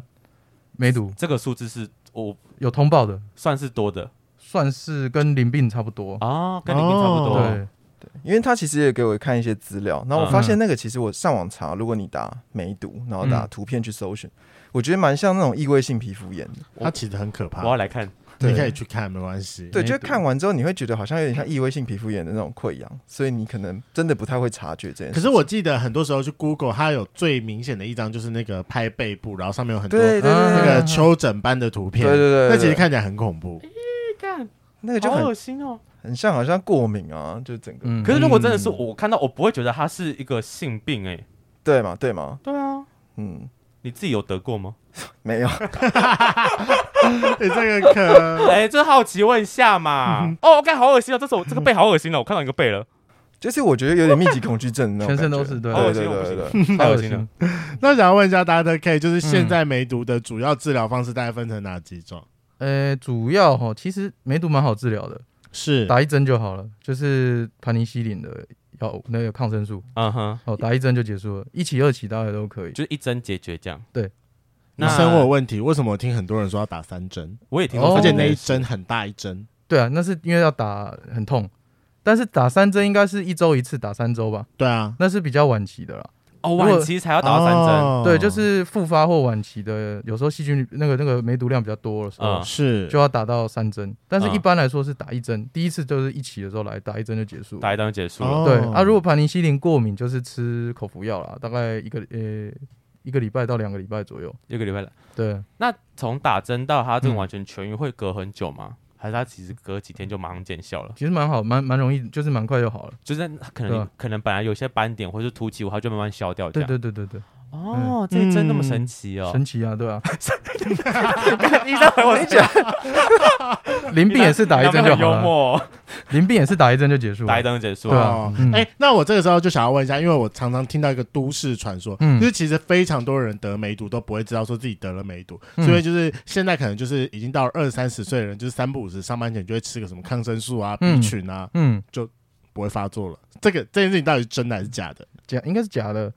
梅毒这个数字是我有通报的，算是多的，算是跟淋病差不多啊，跟淋病差不多。对。对，因为他其实也给我看一些资料，然后我发现那个其实我上网查，如果你打梅毒，然后打图片去搜寻，嗯、我觉得蛮像那种异位性皮肤炎的。它其实很可怕。我要来看，你可以去看，没关系。对，就看完之后你会觉得好像有点像异位性皮肤炎的那种溃疡，所以你可能真的不太会察觉这件事。可是我记得很多时候去 Google，它有最明显的一张就是那个拍背部，然后上面有很多那个丘疹般的图片，对对对，那其实看起来很恐怖。咦，看那个就很恶心哦。很像，好像过敏啊，就整个。嗯、可是如果真的是我看到，我不会觉得它是一个性病哎、欸，对吗？对吗？对啊，嗯，你自己有得过吗？没有。你这个可，哎，就好奇问一下嘛。嗯、哦，我看好恶心哦，这是我这个背好恶心哦，我看到一个背了，就是我觉得有点密集恐惧症那种，全身都是，对对对对对，太恶心了。那想要问一下大家，K，就是现在梅毒的主要治疗方式大概分成哪几种？呃，主要哈，其实梅毒蛮好治疗的。是打一针就好了，就是盘尼西林的药，那个抗生素，嗯哼，哦，打一针就结束了，一期二期大概都可以，就一针解决这样。对，那生活问题，为什么我听很多人说要打三针？我也听说，而且那一针很大一针。对啊，那是因为要打很痛，但是打三针应该是一周一次，打三周吧？对啊，那是比较晚期的啦。哦，晚期才要打三针，对，就是复发或晚期的，有时候细菌那个那个梅毒量比较多的时候，是就要打到三针。但是一般来说是打一针，第一次就是一起的时候来打一针就结束，打一针就结束了。对啊，如果盘尼西林过敏，就是吃口服药啦，大概一个呃一个礼拜到两个礼拜左右，一个礼拜了。对，那从打针到它这个完全痊愈会隔很久吗？还是它其实隔几天就马上见效了？其实蛮好，蛮蛮容易，就是蛮快就好了。就是可能可能本来有些斑点或是凸起物，它就慢慢消掉。对对对对对。哦，这一针那么神奇哦！神奇啊，对吧？医生回我讲，淋病也是打一针就好了。淋病也是打一针就结束，打一针就结束。对啊。哎，那我这个时候就想要问一下，因为我常常听到一个都市传说，就是其实非常多人得梅毒都不会知道说自己得了梅毒，所以就是现在可能就是已经到了二三十岁的人，就是三不五时上班前就会吃个什么抗生素啊、B 群啊，嗯，就不会发作了。这个这件事情到底是真的还是假的？假，应该是假的。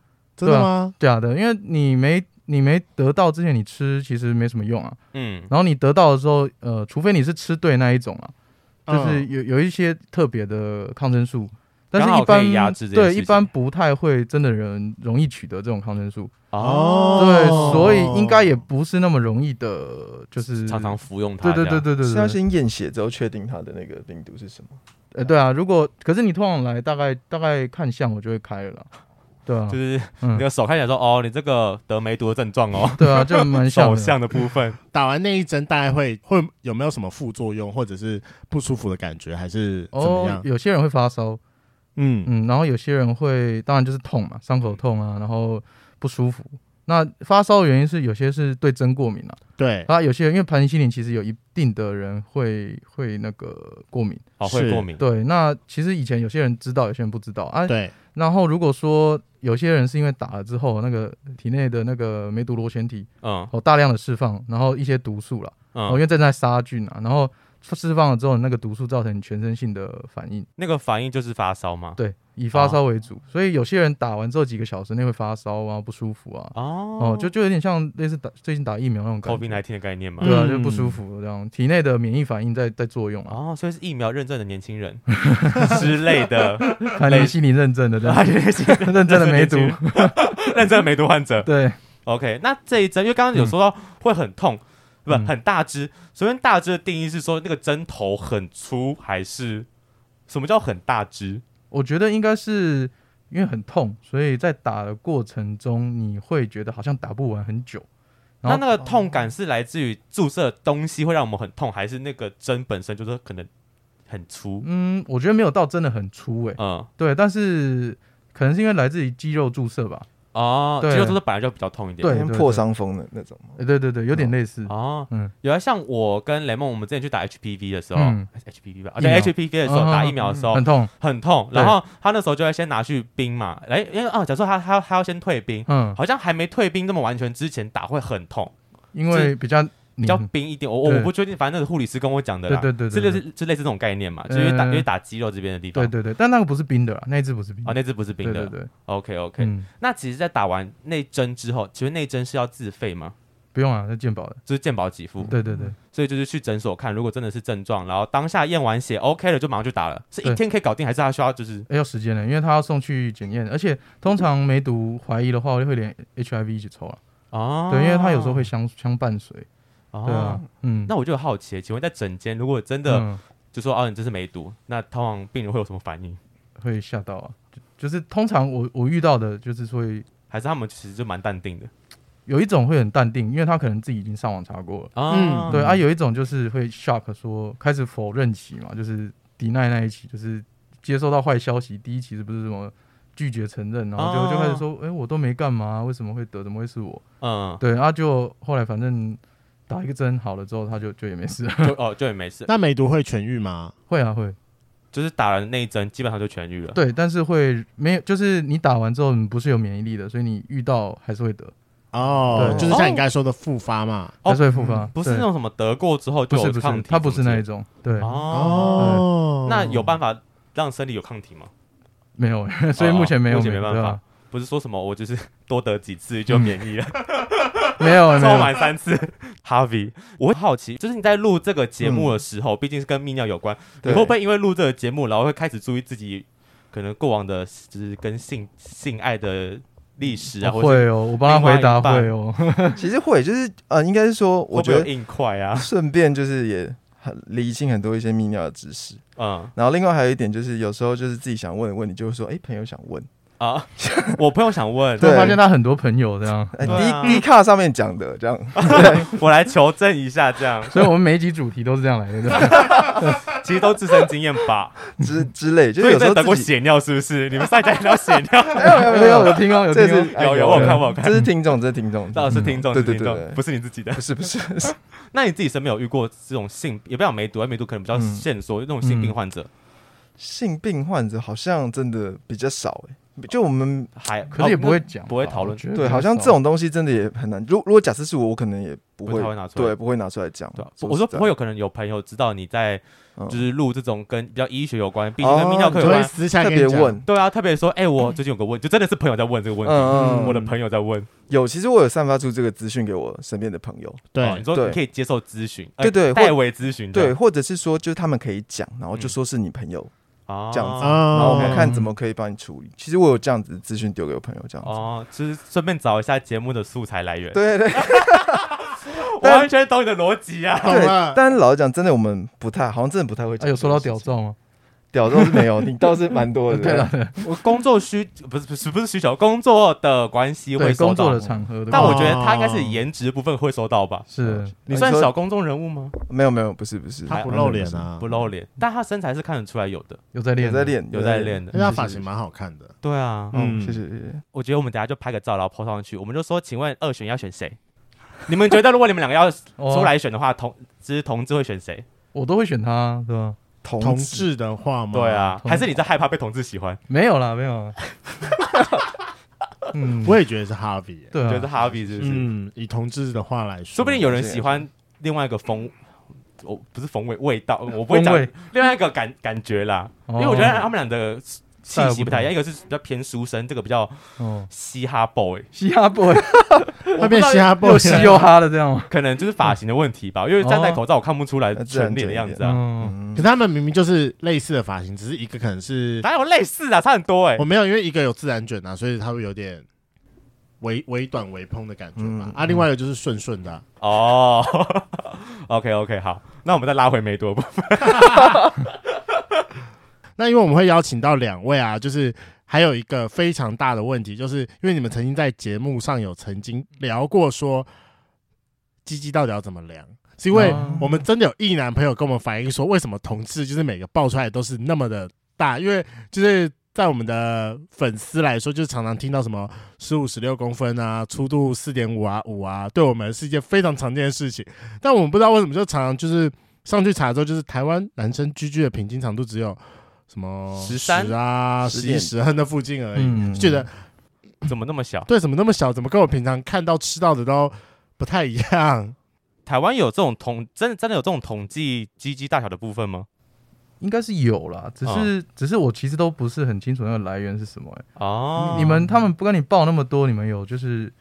真的吗？假的，因为你没你没得到之前，你吃其实没什么用啊。嗯。然后你得到的时候，呃，除非你是吃对那一种啊，就是有有一些特别的抗生素，但是一般对一般不太会真的人容易取得这种抗生素。哦。对，所以应该也不是那么容易的，就是常常服用它。对对对对对。是要先验血之后确定它的那个病毒是什么？呃，对啊，如果可是你通常来大概大概看相，我就会开了。对啊，就是你的手看起来说，哦，你这个得梅毒的症状哦。对啊，就蛮手像的部分。打完那一针，大概会会有没有什么副作用，或者是不舒服的感觉，还是怎么样？有些人会发烧，嗯嗯，然后有些人会，当然就是痛嘛，伤口痛啊，然后不舒服。那发烧的原因是有些是对针过敏啊，对啊，有些人因为盘尼西林其实有一定的人会会那个过敏，哦，会过敏。对，那其实以前有些人知道，有些人不知道啊。对。然后如果说有些人是因为打了之后，那个体内的那个梅毒螺旋体，嗯，哦，大量的释放，然后一些毒素了，嗯，因为正在杀菌啊，然后释放了之后，那个毒素造成全身性的反应。那个反应就是发烧嘛？对，以发烧为主。所以有些人打完之后几个小时内会发烧啊，不舒服啊。哦，就就有点像类似打最近打疫苗那种感觉。COVID-19 的概念嘛。对啊，就不舒服这样，体内的免疫反应在在作用啊。哦，所以是疫苗认证的年轻人 之类的，还联系你认证的，认证的梅毒，认证的梅 毒患者。对，OK，那这一针，因为刚刚有说到会很痛。不，很大支。首先，大支的定义是说那个针头很粗，还是什么叫很大支？我觉得应该是因为很痛，所以在打的过程中你会觉得好像打不完很久。那那个痛感是来自于注射的东西会让我们很痛，还是那个针本身就是可能很粗？嗯，我觉得没有到真的很粗诶、欸。嗯，对，但是可能是因为来自于肌肉注射吧。哦，肌肉注射本来就比较痛一点，对，破伤风的那种。对对对，有点类似。哦，嗯，有啊，像我跟雷梦，我们之前去打 HPV 的时候，HPV 吧，而且 HPV 的时候打疫苗的时候很痛。很痛，然后他那时候就会先拿去冰嘛，哎，因为哦，假设他他他要先退冰，嗯，好像还没退冰那么完全之前打会很痛，因为比较。比较冰一点，我我不确定，反正那个护理师跟我讲的啦，对对对，是类似就类似这种概念嘛，就是打因为打肌肉这边的地方，对对对，但那个不是冰的，那只不是冰，哦，那只不是冰的，对对对，OK OK，那其实，在打完那针之后，其实那针是要自费吗？不用啊，是健保的，就是健保给付，对对对，所以就是去诊所看，如果真的是症状，然后当下验完血 OK 了，就马上就打了，是一天可以搞定，还是他需要就是要时间呢？因为他要送去检验，而且通常梅毒怀疑的话，会连 HIV 一起抽了，哦，对，因为他有时候会相相伴随。哦、对啊，嗯，那我就好奇，请问在诊间，如果真的就说哦，你这是梅毒，那通常病人会有什么反应？会吓到啊？就，就是通常我我遇到的就是说，还是他们其实就蛮淡定的。有一种会很淡定，因为他可能自己已经上网查过了。嗯，对啊，有一种就是会 shock 说开始否认起嘛，就是 deny 那一期，就是接收到坏消息，第一期是不是什么拒绝承认，然后就、哦、就开始说，哎，我都没干嘛，为什么会得？怎么会是我？嗯，对啊，就后来反正。打一个针好了之后，他就就也没事了，就哦就也没事。那梅毒会痊愈吗？会啊会，就是打了那一针，基本上就痊愈了。对，但是会没有，就是你打完之后你不是有免疫力的，所以你遇到还是会得。哦，对，就是像你刚才说的复发嘛，还是会复发，不是那种什么得过之后就有抗体，它不是那一种。对哦，那有办法让身体有抗体吗？没有，所以目前没有，目前没办法。不是说什么我就是多得几次就免疫了。没有，抽满三次。Harvey，我会好奇，就是你在录这个节目的时候，毕竟是跟泌尿有关，你会不会因为录这个节目，然后会开始注意自己可能过往的，就是跟性性爱的历史啊？会哦，我帮他回答会哦。其实会，就是呃，应该是说，我觉得硬块啊，顺便就是也很理清很多一些泌尿的知识。嗯，然后另外还有一点就是，有时候就是自己想问的问题，就是说，哎，朋友想问。啊！我朋友想问，对，发现他很多朋友这样，D D 卡上面讲的这样，我来求证一下这样，所以我们每一集主题都是这样来的，其实都自身经验吧，之之类，就是有时候得过血尿是不是？你们上一集聊血尿，没有没有，有。听哦，有听有有，我看我看，这是听众，这是听众，这是听众，对对对，不是你自己的，不是不是，那你自己身边有遇过这种性，也不讲梅毒，梅毒可能比较线索，那种性病患者，性病患者好像真的比较少哎。就我们还，可是也不会讲，不会讨论。对，好像这种东西真的也很难。如如果假设是我，我可能也不会拿出来，对，不会拿出来讲。我说不会有可能有朋友知道你在，就是录这种跟比较医学有关，毕竟跟泌尿科有关，私下特别问。对啊，特别说，哎，我最近有个问，就真的是朋友在问这个问题，嗯我的朋友在问。有，其实我有散发出这个资讯给我身边的朋友。对，你说你可以接受咨询，对对，代为咨询，对，或者是说，就是他们可以讲，然后就说是你朋友。哦，这样子，然后我们看怎么可以帮你处理。其实我有这样子的资讯丢给我朋友，这样子哦，就是顺便找一下节目的素材来源。对对，我完全懂你的逻辑啊。对，但是老实讲，真的我们不太，好像真的不太会讲。有说到屌照吗？屌照是没有，你倒是蛮多的。对啊，我工作需不是不是不是需求，工作的关系会收到。工作的场合，但我觉得他应该是颜值部分会收到吧？是你算小公众人物吗？没有没有，不是不是，他不露脸啊，不露脸，但他身材是看得出来有的，有在练，有在练，有在练的，因为他发型蛮好看的。对啊，嗯，谢谢谢谢。我觉得我们等下就拍个照，然后 po 上去，我们就说，请问二选要选谁？你们觉得如果你们两个要 出来选的话，同只是同志会选谁？我都会选他，对吧？同志的话吗？对啊，还是你在害怕被同志喜欢？没有啦，没有啦。嗯，我也觉得是 Harvey，对，觉得 Harvey 是不是？嗯，以同志的话来说，说不定有人喜欢另外一个风我不是风味味道，我不会讲另外一个感感觉啦，因为我觉得他们俩的。气息不太一样，一个是比较偏书生，这个比较嘻哈 boy，嘻哈 boy，会变嘻哈 boy 又嘻又哈的这样，可能就是发型的问题吧，因为站戴口罩我看不出来全脸的样子啊。可是他们明明就是类似的发型，只是一个可能是哪有类似啊，差很多哎。我没有，因为一个有自然卷啊，所以它会有点微微短微蓬的感觉嘛。啊，另外一个就是顺顺的哦。OK OK，好，那我们再拉回梅多部分。那因为我们会邀请到两位啊，就是还有一个非常大的问题，就是因为你们曾经在节目上有曾经聊过说，鸡鸡到底要怎么量？是因为我们真的有一男朋友跟我们反映说，为什么同志就是每个爆出来都是那么的大？因为就是在我们的粉丝来说，就是常常听到什么十五、十六公分啊，粗度四点五啊、五啊，对我们是一件非常常见的事情。但我们不知道为什么就常常就是上去查之后，就是台湾男生居居的平均长度只有。什么十三啊，十一十横的附近而已，嗯、就觉得怎么那么小？对，怎么那么小？怎么跟我平常看到吃到的都不太一样？台湾有这种统真的真的有这种统计鸡鸡大小的部分吗？应该是有啦，只是、哦、只是我其实都不是很清楚那个来源是什么、哦，你们他们不跟你报那么多，你们有就是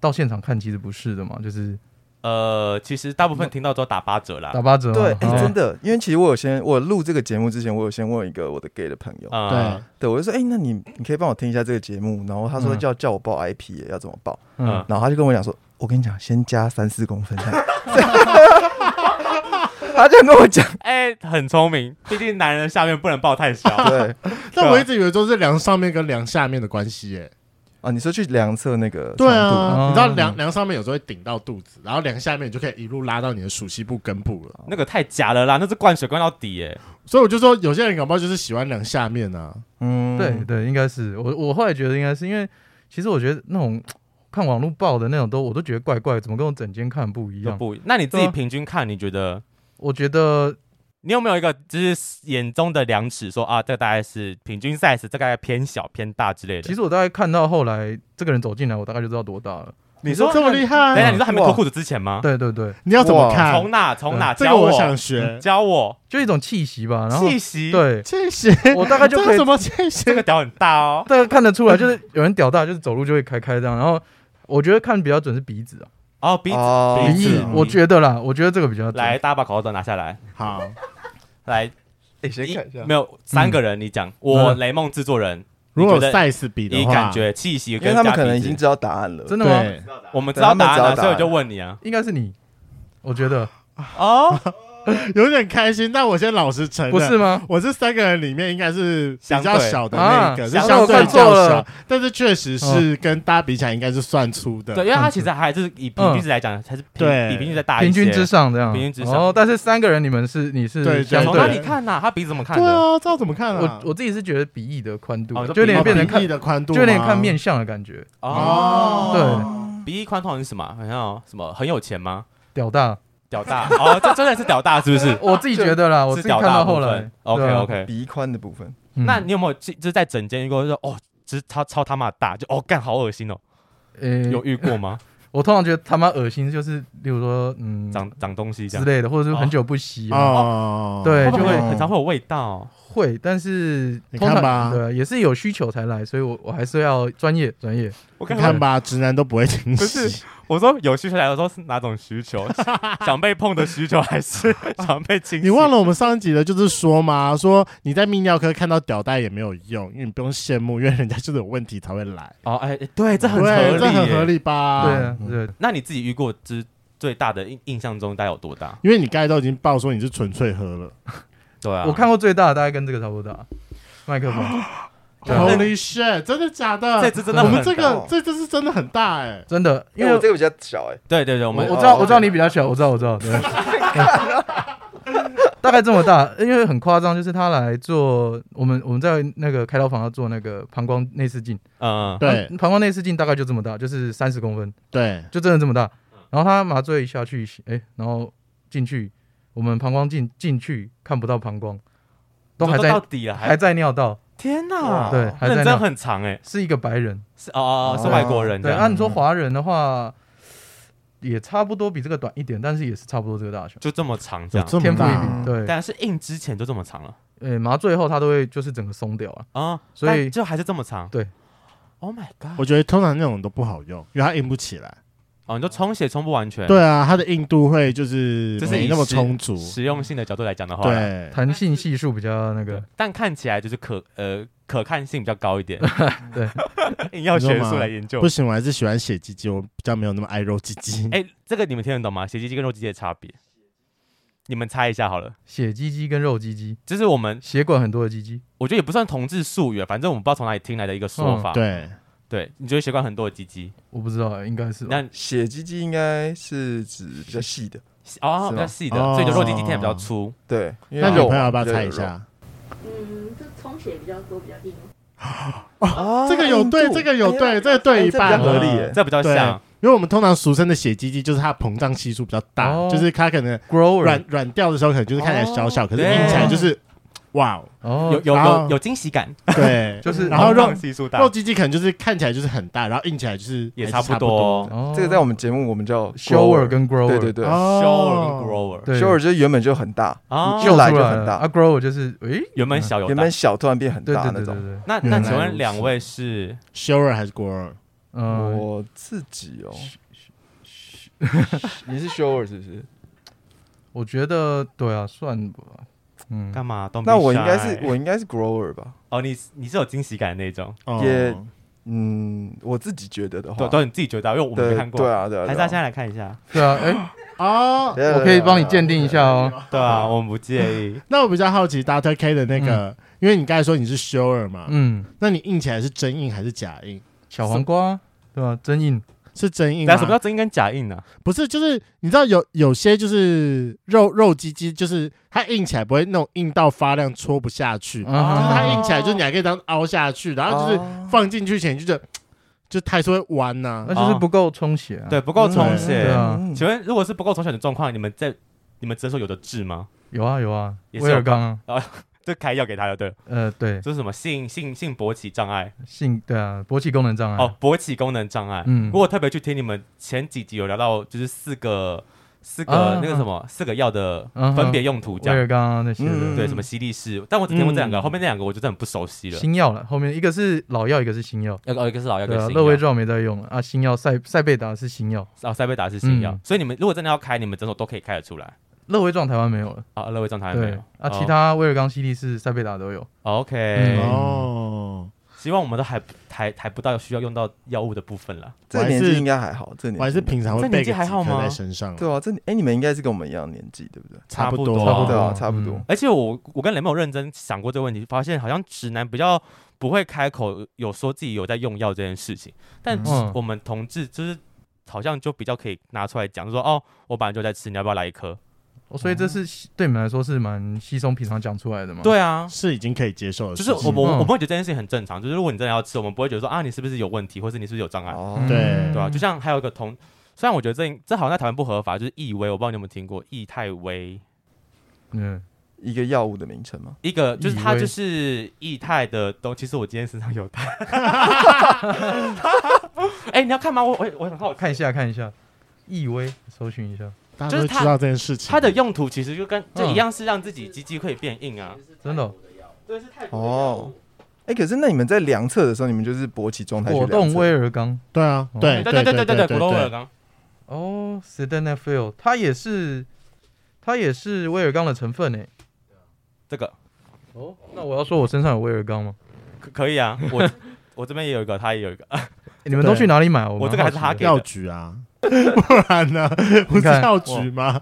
到现场看，其实不是的嘛，就是。呃，其实大部分听到都打八折啦，打八折。对，哎，真的，因为其实我有先，我录这个节目之前，我有先问一个我的 gay 的朋友，对，对我就说，哎，那你你可以帮我听一下这个节目，然后他说叫叫我报 IP，要怎么报？嗯，然后他就跟我讲说，我跟你讲，先加三四公分，他就跟我讲，哎，很聪明，毕竟男人下面不能报太小。对，但我一直以为都是量上面跟量下面的关系，哎。啊，你说去量测那个？对啊，你知道量量上面有时候会顶到肚子，然后量下面你就可以一路拉到你的鼠蹊部根部了。那个太假了啦，那是灌水灌到底耶。所以我就说，有些人搞不好就是喜欢量下面啊。嗯，对对，应该是我我后来觉得应该是因为，其实我觉得那种 看网络报的那种都我都觉得怪怪，怎么跟我整间看不一样？不，那你自己平均看，你觉得？我觉得。你有没有一个就是眼中的量尺，说啊，这个大概是平均 size，这个大概偏小偏大之类的？其实我大概看到后来这个人走进来，我大概就知道多大了。你说这么厉害？等一下，你说还没脱裤子之前吗？对对对，你要怎么看？从哪从哪？这个我想学，教我，就一种气息吧。然后气息，对气息，我大概就可以。什么气息？这个屌很大哦，大概看得出来，就是有人屌大，就是走路就会开开这样。然后我觉得看比较准是鼻子啊。哦，鼻子，鼻子，我觉得啦，我觉得这个比较准。来，大家把口罩都拿下来。好。来，看一下，没有三个人，你讲我雷梦制作人，如果 size 比的话，你感觉气息，因为他们可能已经知道答案了，真的吗？我们知道答案了，所以我就问你啊，应该是你，我觉得，哦。有点开心，但我先老实承认，不是吗？我这三个人里面应该是比较小的那个，是相对较小，但是确实是跟大家比起来应该是算粗的。对，因为他其实还是以平均值来讲，才是对比平均再大一些，平均之上这样，平均之上。哦，但是三个人你们是你是对，从哪里看呐？他鼻子怎么看？对啊，知道怎么看啊？我我自己是觉得鼻翼的宽度，就有点变成鼻翼的宽度，就有点看面相的感觉。哦，对，鼻翼宽通常是什么？好像什么很有钱吗？屌大。屌大哦，这真的是屌大是不是？我自己觉得啦，我自己看到后来。OK OK，鼻宽的部分。那你有没有就是在整间遇过说哦，其实超超他妈大，就哦干好恶心哦。有遇过吗？我通常觉得他妈恶心，就是例如说嗯，长长东西之类的，或者是很久不洗哦，对，就会很常会有味道。会，但是你看吧，对，也是有需求才来，所以我我还是要专业专业。我看吧，直男都不会听。不是，我说有需求来，我说是哪种需求？想被碰的需求，还是 想被亲？你忘了我们上一集的就是说嘛？说你在泌尿科看到屌带也没有用，因为你不用羡慕，因为人家就是有问题才会来。哦，哎，对，这很合理，这很合理吧？对对。那你自己遇过之最大的印印象中大概有多大？因为你刚才都已经报说你是纯粹喝了。对啊，我看过最大的大概跟这个差不多大，麦克风。Holy shit！真的假的？这只真的，我们这个这只是真的很大哎，真的，因为我这个比较小哎。对对对，我们我知道我知道你比较小，我知道我知道。大概这么大，因为很夸张，就是他来做我们我们在那个开刀房要做那个膀胱内视镜，嗯，对，膀胱内视镜大概就这么大，就是三十公分，对，就真的这么大。然后他麻醉下去，哎，然后进去。我们膀胱镜进去看不到膀胱，都还在到底了，还在尿道。天哪，对，还在真很长哎，是一个白人，是哦哦，是外国人。对，按你说华人的话，也差不多比这个短一点，但是也是差不多这个大小，就这么长，这样。这么大，对，但是硬之前就这么长了，呃，麻醉后它都会就是整个松掉了啊，所以就还是这么长，对，Oh my god，我觉得通常那种都不好用，因为它硬不起来。哦，你就充血充不完全，对啊，它的硬度会就是就是没那么充足。实用性的角度来讲的话，对，弹性系数比较那个，但看起来就是可呃可看性比较高一点。对，硬要学术来研究，不行，我还是喜欢血鸡鸡，我比较没有那么爱肉鸡鸡。哎，这个你们听得懂吗？血鸡鸡跟肉鸡鸡的差别，你们猜一下好了。血鸡鸡跟肉鸡鸡，就是我们血管很多的鸡鸡，我觉得也不算同志术语，反正我们不知道从哪里听来的一个说法。对。对，你觉得血管很多的鸡鸡？我不知道，应该是。那血鸡鸡应该是指比较细的哦，比较细的，所以就肉鸡鸡听起来比较粗。对，那有朋友要不要猜一下？嗯，就充血比较多，比较硬。哦，这个有对，这个有对，这个对一半合理，这比较像。因为我们通常俗称的血鸡鸡，就是它膨胀系数比较大，就是它可能软软掉的时候，可能就是看起来小小，可是硬起来就是。哇哦，有有有有惊喜感，对，就是然后肉肉鸡鸡可能就是看起来就是很大，然后硬起来就是也差不多。这个在我们节目我们叫 shower 跟 grower，对对对，shower 跟 grower，shower 就是原本就很大，就来就很大，啊 grower 就是诶？原本小原本小突然变很大那种。那那请问两位是？Shower 还是 grower？嗯，我自己哦，你是 shower 是不是？我觉得对啊，算吧。嗯，干嘛？那我应该是我应该是 grower 吧？哦，你你是有惊喜感的那种，也嗯，我自己觉得的话，对，都你自己觉得，因为我没看过，对啊，对啊，还是他现在来看一下，对啊，哎，哦，我可以帮你鉴定一下哦，对啊，我们不介意。那我比较好奇，Dr. K 的那个，因为你刚才说你是 shower 嘛，嗯，那你印起来是真印还是假印？小黄瓜，对吧？真硬。是真硬，但什么叫真硬跟假硬呢？不是，就是你知道有有些就是肉肉鸡鸡，就是它硬起来不会那种硬到发亮戳不下去，就是它硬起来就是你还可以当凹下去，然后就是放进去前就觉得 就它还是会弯呐，那就是不够充血，对，不够充血。请问如果是不够充血的状况，你们在你们诊所有的治吗？有啊有啊，威尔刚啊。这开药给他了，对，呃，对，这是什么性性性勃起障碍？性对啊，勃起功能障碍。哦，勃起功能障碍。嗯，如果特别去听你们前几集有聊到，就是四个四个那个什么四个药的分别用途，这样。刚刚那些对，什么西力士，但我只听过这两个，后面那两个我就真的很不熟悉了。新药了，后面一个是老药，一个是新药。呃，一个是老药，一个是新药。乐威壮没在用了啊，新药赛赛贝达是新药，啊，赛贝达是新药。所以你们如果真的要开，你们诊所都可以开得出来。乐威壮台湾没有了。啊，乐威壮台湾没有。啊，其他威尔刚、西力士、塞贝达都有。OK，哦，希望我们都还还还不到需要用到药物的部分了。这年纪应该还好，这年纪我还是平常会背几颗在身上。对啊，这哎，你们应该是跟我们一样年纪，对不对？差不多，差不多，差不多。而且我我跟雷梦有认真想过这个问题，发现好像直男比较不会开口有说自己有在用药这件事情，但我们同志就是好像就比较可以拿出来讲，说哦，我本来就在吃，你要不要来一颗？所以这是对你们来说是蛮稀松平常讲出来的吗？对啊，是已经可以接受的。就是我我我不会觉得这件事情很正常。就是如果你真的要吃，我们不会觉得说啊，你是不是有问题，或是你是不是有障碍？对对啊？就像还有一个同，虽然我觉得这这好像在台湾不合法，就是易威，我不知道你有没有听过易泰威。嗯，一个药物的名称吗？一个就是它就是易泰的东，其实我今天身上有它。哎，你要看吗？我我我很好看一下看一下，易威搜寻一下。就是知道这件事情，它的用途其实就跟这一样，是让自己鸡鸡可以变硬啊，真的。对，是泰国哦。哎，可是那你们在量测的时候，你们就是勃起状态？果冻威尔刚，对啊，对对对对对对，果冻威尔刚。哦，Sildenafil，它也是，它也是威尔刚的成分诶。这个。哦，那我要说我身上有威尔刚吗？可可以啊，我我这边也有一个，他也有一个。你们都去哪里买？我这个还是他给药局啊。不然呢？不是药局吗？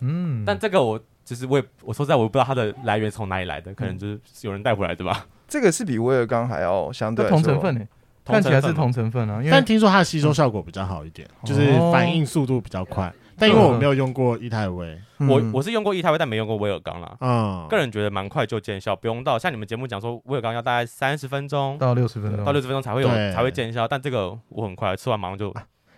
嗯，但这个我就是我也我说实在我不知道它的来源从哪里来的，可能就是有人带回来的吧。这个是比威尔刚还要相对同成分呢，看起来是同成分啊。但听说它的吸收效果比较好一点，就是反应速度比较快。但因为我没有用过易泰威，我我是用过易泰威，但没用过威尔刚啦。嗯，个人觉得蛮快就见效，不用到像你们节目讲说威尔刚要大概三十分钟到六十分钟，到六十分钟才会有才会见效。但这个我很快吃完马上就。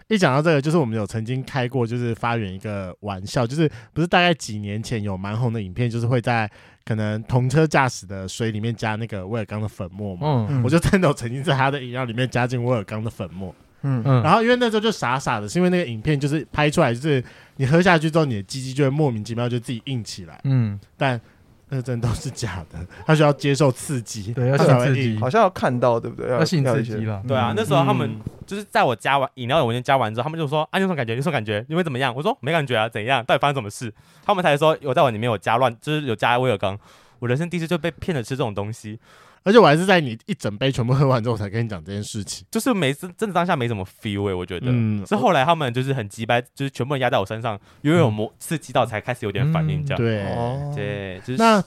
一讲到这个，就是我们有曾经开过，就是发源一个玩笑，就是不是大概几年前有蛮红的影片，就是会在可能同车驾驶的水里面加那个威尔刚的粉末嘛。嗯，我就真的有曾经在他的饮料里面加进威尔刚的粉末。嗯嗯，然后因为那时候就傻傻的，是因为那个影片就是拍出来，就是你喝下去之后，你的鸡鸡就会莫名其妙就自己硬起来。嗯，但那真的都是假的，他需要接受刺激，对，要性刺激，好像要看到，对不对？要性刺激了。对啊，那时候他们就是在我加完饮料，的文件加完之后，他们就说：“啊，你有什么感觉？你有什么感觉？你会怎么样？”我说：“没感觉啊，怎样？到底发生什么事？”他们才说：“我在我里面有加乱，就是有加威尔刚。”我人生第一次就被骗了吃这种东西。而且我还是在你一整杯全部喝完之后才跟你讲这件事情，就是每次真的当下没什么 feel 欸，我觉得，嗯，是后来他们就是很急掰，就是全部人压在我身上，因为我磨刺激到才开始有点反应，这样，对，对，就是那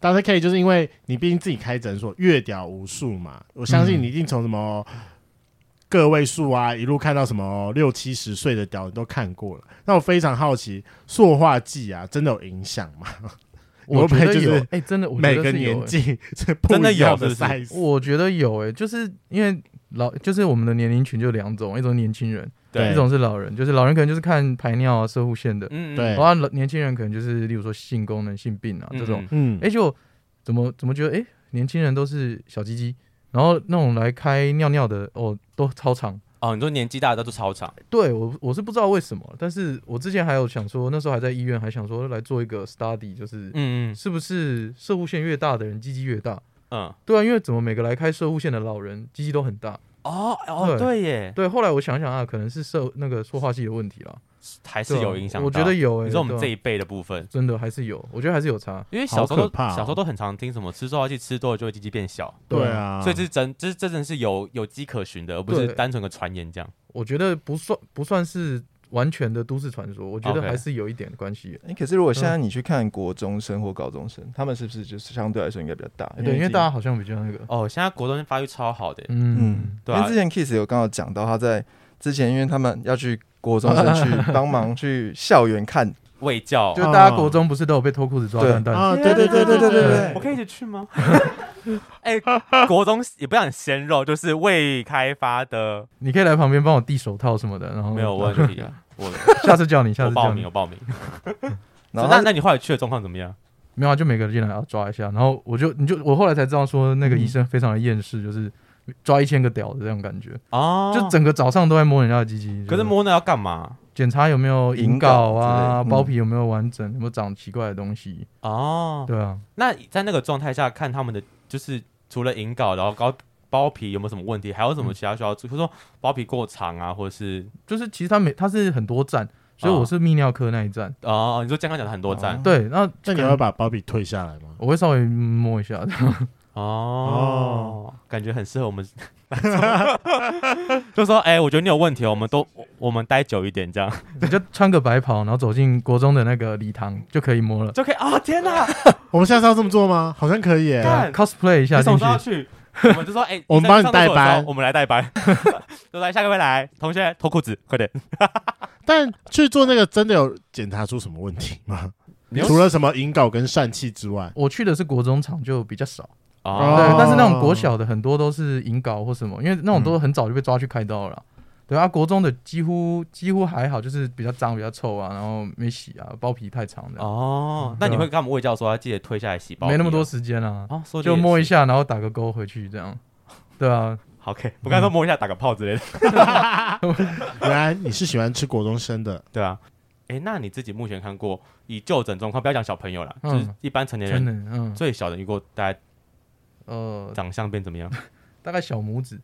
Doctor K 就是因为你毕竟自己开诊所，阅屌无数嘛，我相信你一定从什么个位数啊，一路看到什么六七十岁的屌你都看过了，那我非常好奇，塑化剂啊，真的有影响吗？我觉得有，哎、欸，真的，我觉得每个年纪 真的有的 size，我觉得有，哎，就是因为老，就是我们的年龄群就两种，一种年轻人，对，一种是老人，就是老人可能就是看排尿啊、射护腺的，嗯，对，然后年轻人可能就是例如说性功能、性病啊这种，嗯，哎、欸，就怎么怎么觉得，哎、欸，年轻人都是小鸡鸡，然后那种来开尿尿的，哦，都超长。哦，你说年纪大的都超长，对我我是不知道为什么，但是我之前还有想说，那时候还在医院，还想说来做一个 study，就是嗯嗯，是不是射护线越大的人鸡鸡越大？嗯，对啊，因为怎么每个来开射护线的老人鸡鸡都很大？哦哦，对，对耶，对，后来我想想啊，可能是受那个说话器的问题了。还是有影响，我觉得有。你说我们这一辈的部分，真的还是有，我觉得还是有差。因为小时候小时候都很常听什么吃说话器吃多了就会鸡鸡变小，对啊，所以这是真，这是真的是有有迹可循的，而不是单纯的传言这样。我觉得不算不算是完全的都市传说，我觉得还是有一点关系。哎，可是如果现在你去看国中生或高中生，他们是不是就是相对来说应该比较大？对，因为大家好像比较那个。哦，现在国中生发育超好的，嗯，对。因为之前 Kiss 有刚好讲到他在之前，因为他们要去。国中生去帮忙去校园看卫教，就大家国中不是都有被脱裤子抓断断？啊，对对对对对对，我可以一起去吗？哎，国中也不想鲜肉，就是未开发的，你可以来旁边帮我递手套什么的，然后没有问题啊。我 下次叫你，下次报名，我报名。然后那那你后来去的状况怎么样？没有啊，就每个人进来要抓一下，然后我就你就我后来才知道说那个医生非常的厌世，就是。抓一千个屌的这种感觉哦，就整个早上都在摸人家的鸡鸡。可是摸那要干嘛？检查有没有引睾啊，包皮有没有完整，有没有长奇怪的东西？哦，对啊。那在那个状态下看他们的，就是除了引睾，然后高包皮有没有什么问题？还有什么其他需要注意？比如说包皮过长啊，或者是就是其实它每它是很多站，所以我是泌尿科那一站。哦，你说健康讲的很多站，对。那那你要把包皮退下来吗？我会稍微摸一下。哦，感觉很适合我们，就说，哎，我觉得你有问题，我们都我们待久一点，这样你就穿个白袍，然后走进国中的那个礼堂就可以摸了，就可以啊！天哪，我们现在是要这么做吗？好像可以耶，cosplay 一下进去，我们就说，哎，我们帮你代班，我们来代班，都来，下个位来，同学脱裤子，快点。但去做那个真的有检查出什么问题吗？除了什么引睾跟疝气之外，我去的是国中厂，就比较少。哦，对，但是那种国小的很多都是引睾或什么，因为那种都很早就被抓去开刀了。对啊，国中的几乎几乎还好，就是比较脏、比较臭啊，然后没洗啊，包皮太长的。哦，那你会跟他们卫教说，要记得推下来洗包皮？没那么多时间啊，就摸一下，然后打个勾回去这样。对啊，OK，我刚才说摸一下，打个泡之类的。原来你是喜欢吃国中生的，对啊。哎，那你自己目前看过以就诊状况，不要讲小朋友了，就是一般成年人，嗯，最小的一个大概。呃，长相变怎么样？大概小拇指，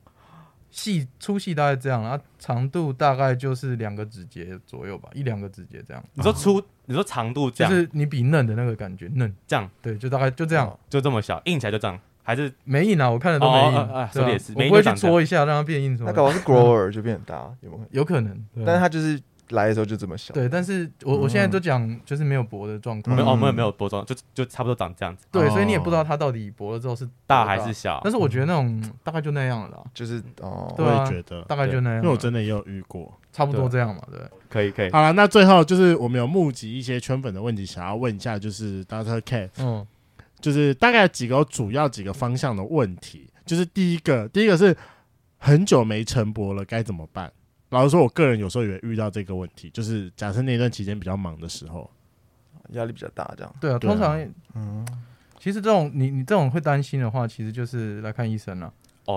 细粗细大概这样，然后长度大概就是两个指节左右吧，一两个指节这样。你说粗，你说长度这样，就是你比嫩的那个感觉嫩，这样对，就大概就这样，就这么小，硬起来就这样，还是没硬啊？我看的都没硬，这也是，我不会去搓一下让它变硬，那搞不好是 grower 就变很大，有没有？有可能，但是它就是。来的时候就这么小，对，但是我我现在都讲就是没有薄的状况，没有哦，没有没有薄状，就就差不多长这样子，对，所以你也不知道它到底薄了之后是大还是小，但是我觉得那种大概就那样了，就是哦，我也觉得大概就那样，因为我真的也有遇过，差不多这样嘛，对，可以可以，好了，那最后就是我们有募集一些圈粉的问题，想要问一下，就是 Doctor K，嗯，就是大概几个主要几个方向的问题，就是第一个，第一个是很久没晨勃了，该怎么办？老实说，我个人有时候也会遇到这个问题，就是假设那段期间比较忙的时候，压力比较大，这样。对啊，通常，嗯，其实这种你你这种会担心的话，其实就是来看医生了，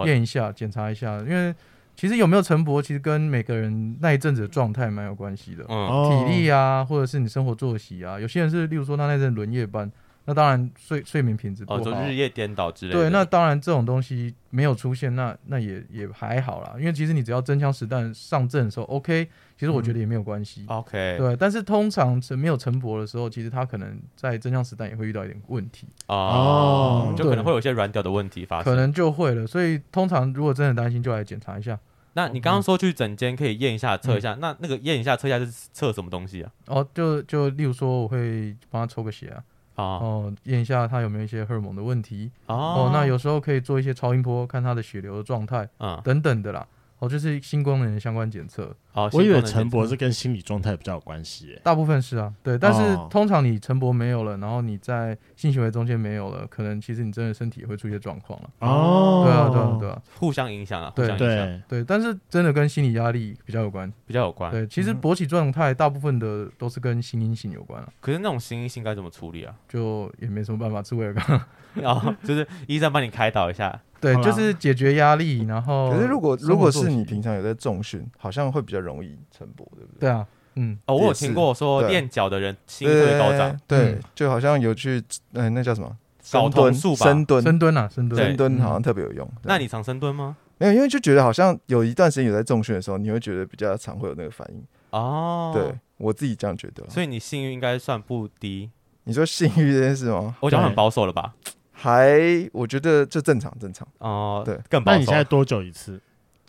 验一下，检查一下，因为其实有没有晨勃，其实跟每个人那一阵子的状态蛮有关系的。嗯，体力啊，或者是你生活作息啊，有些人是，例如说他那阵轮夜班。那当然睡睡眠品质不好，哦，就日夜颠倒之类的。对，那当然这种东西没有出现，那那也也还好啦，因为其实你只要真枪实弹上阵的时候，OK，其实我觉得也没有关系。嗯、OK，对，但是通常没有晨勃的时候，其实他可能在真枪实弹也会遇到一点问题哦，嗯、就可能会有一些软屌的问题发生，可能就会了。所以通常如果真的担心，就来检查一下。那你刚刚说去诊间可以验一下、测一下，嗯、那那个验一下、测一下是测什么东西啊？哦，就就例如说，我会帮他抽个血啊。哦，验一下他有没有一些荷尔蒙的问题哦，哦，那有时候可以做一些超音波，看他的血流的状态，啊，等等的啦。哦，就是性功能的相关检测。哦，我以为晨勃是跟心理状态比较有关系。大部分是啊，对。但是通常你晨勃没有了，然后你在性行为中间没有了，可能其实你真的身体也会出现状况了。哦，对啊，对啊，对啊，互相影响啊，对对对。但是真的跟心理压力比较有关，比较有关。对，其实勃起状态大部分的都是跟心因性有关啊。可是那种心因性该怎么处理啊？就也没什么办法，吃威而钢。哦，就是医生帮你开导一下。对，就是解决压力，然后。可是如果如果是你平常有在重训，好像会比较容易晨勃，对不对？对啊，嗯，哦，我有听过说练脚的人心会高涨，对，就好像有去，嗯，那叫什么？睾酮素吧，深蹲，深蹲啊，深蹲，深蹲好像特别有用。那你常深蹲吗？没有，因为就觉得好像有一段时间有在重训的时候，你会觉得比较常会有那个反应。哦，对我自己这样觉得。所以你性欲应该算不低。你说性欲这件事吗？我讲很保守了吧？还我觉得就正常正常哦，对，更保守。那你现在多久一次？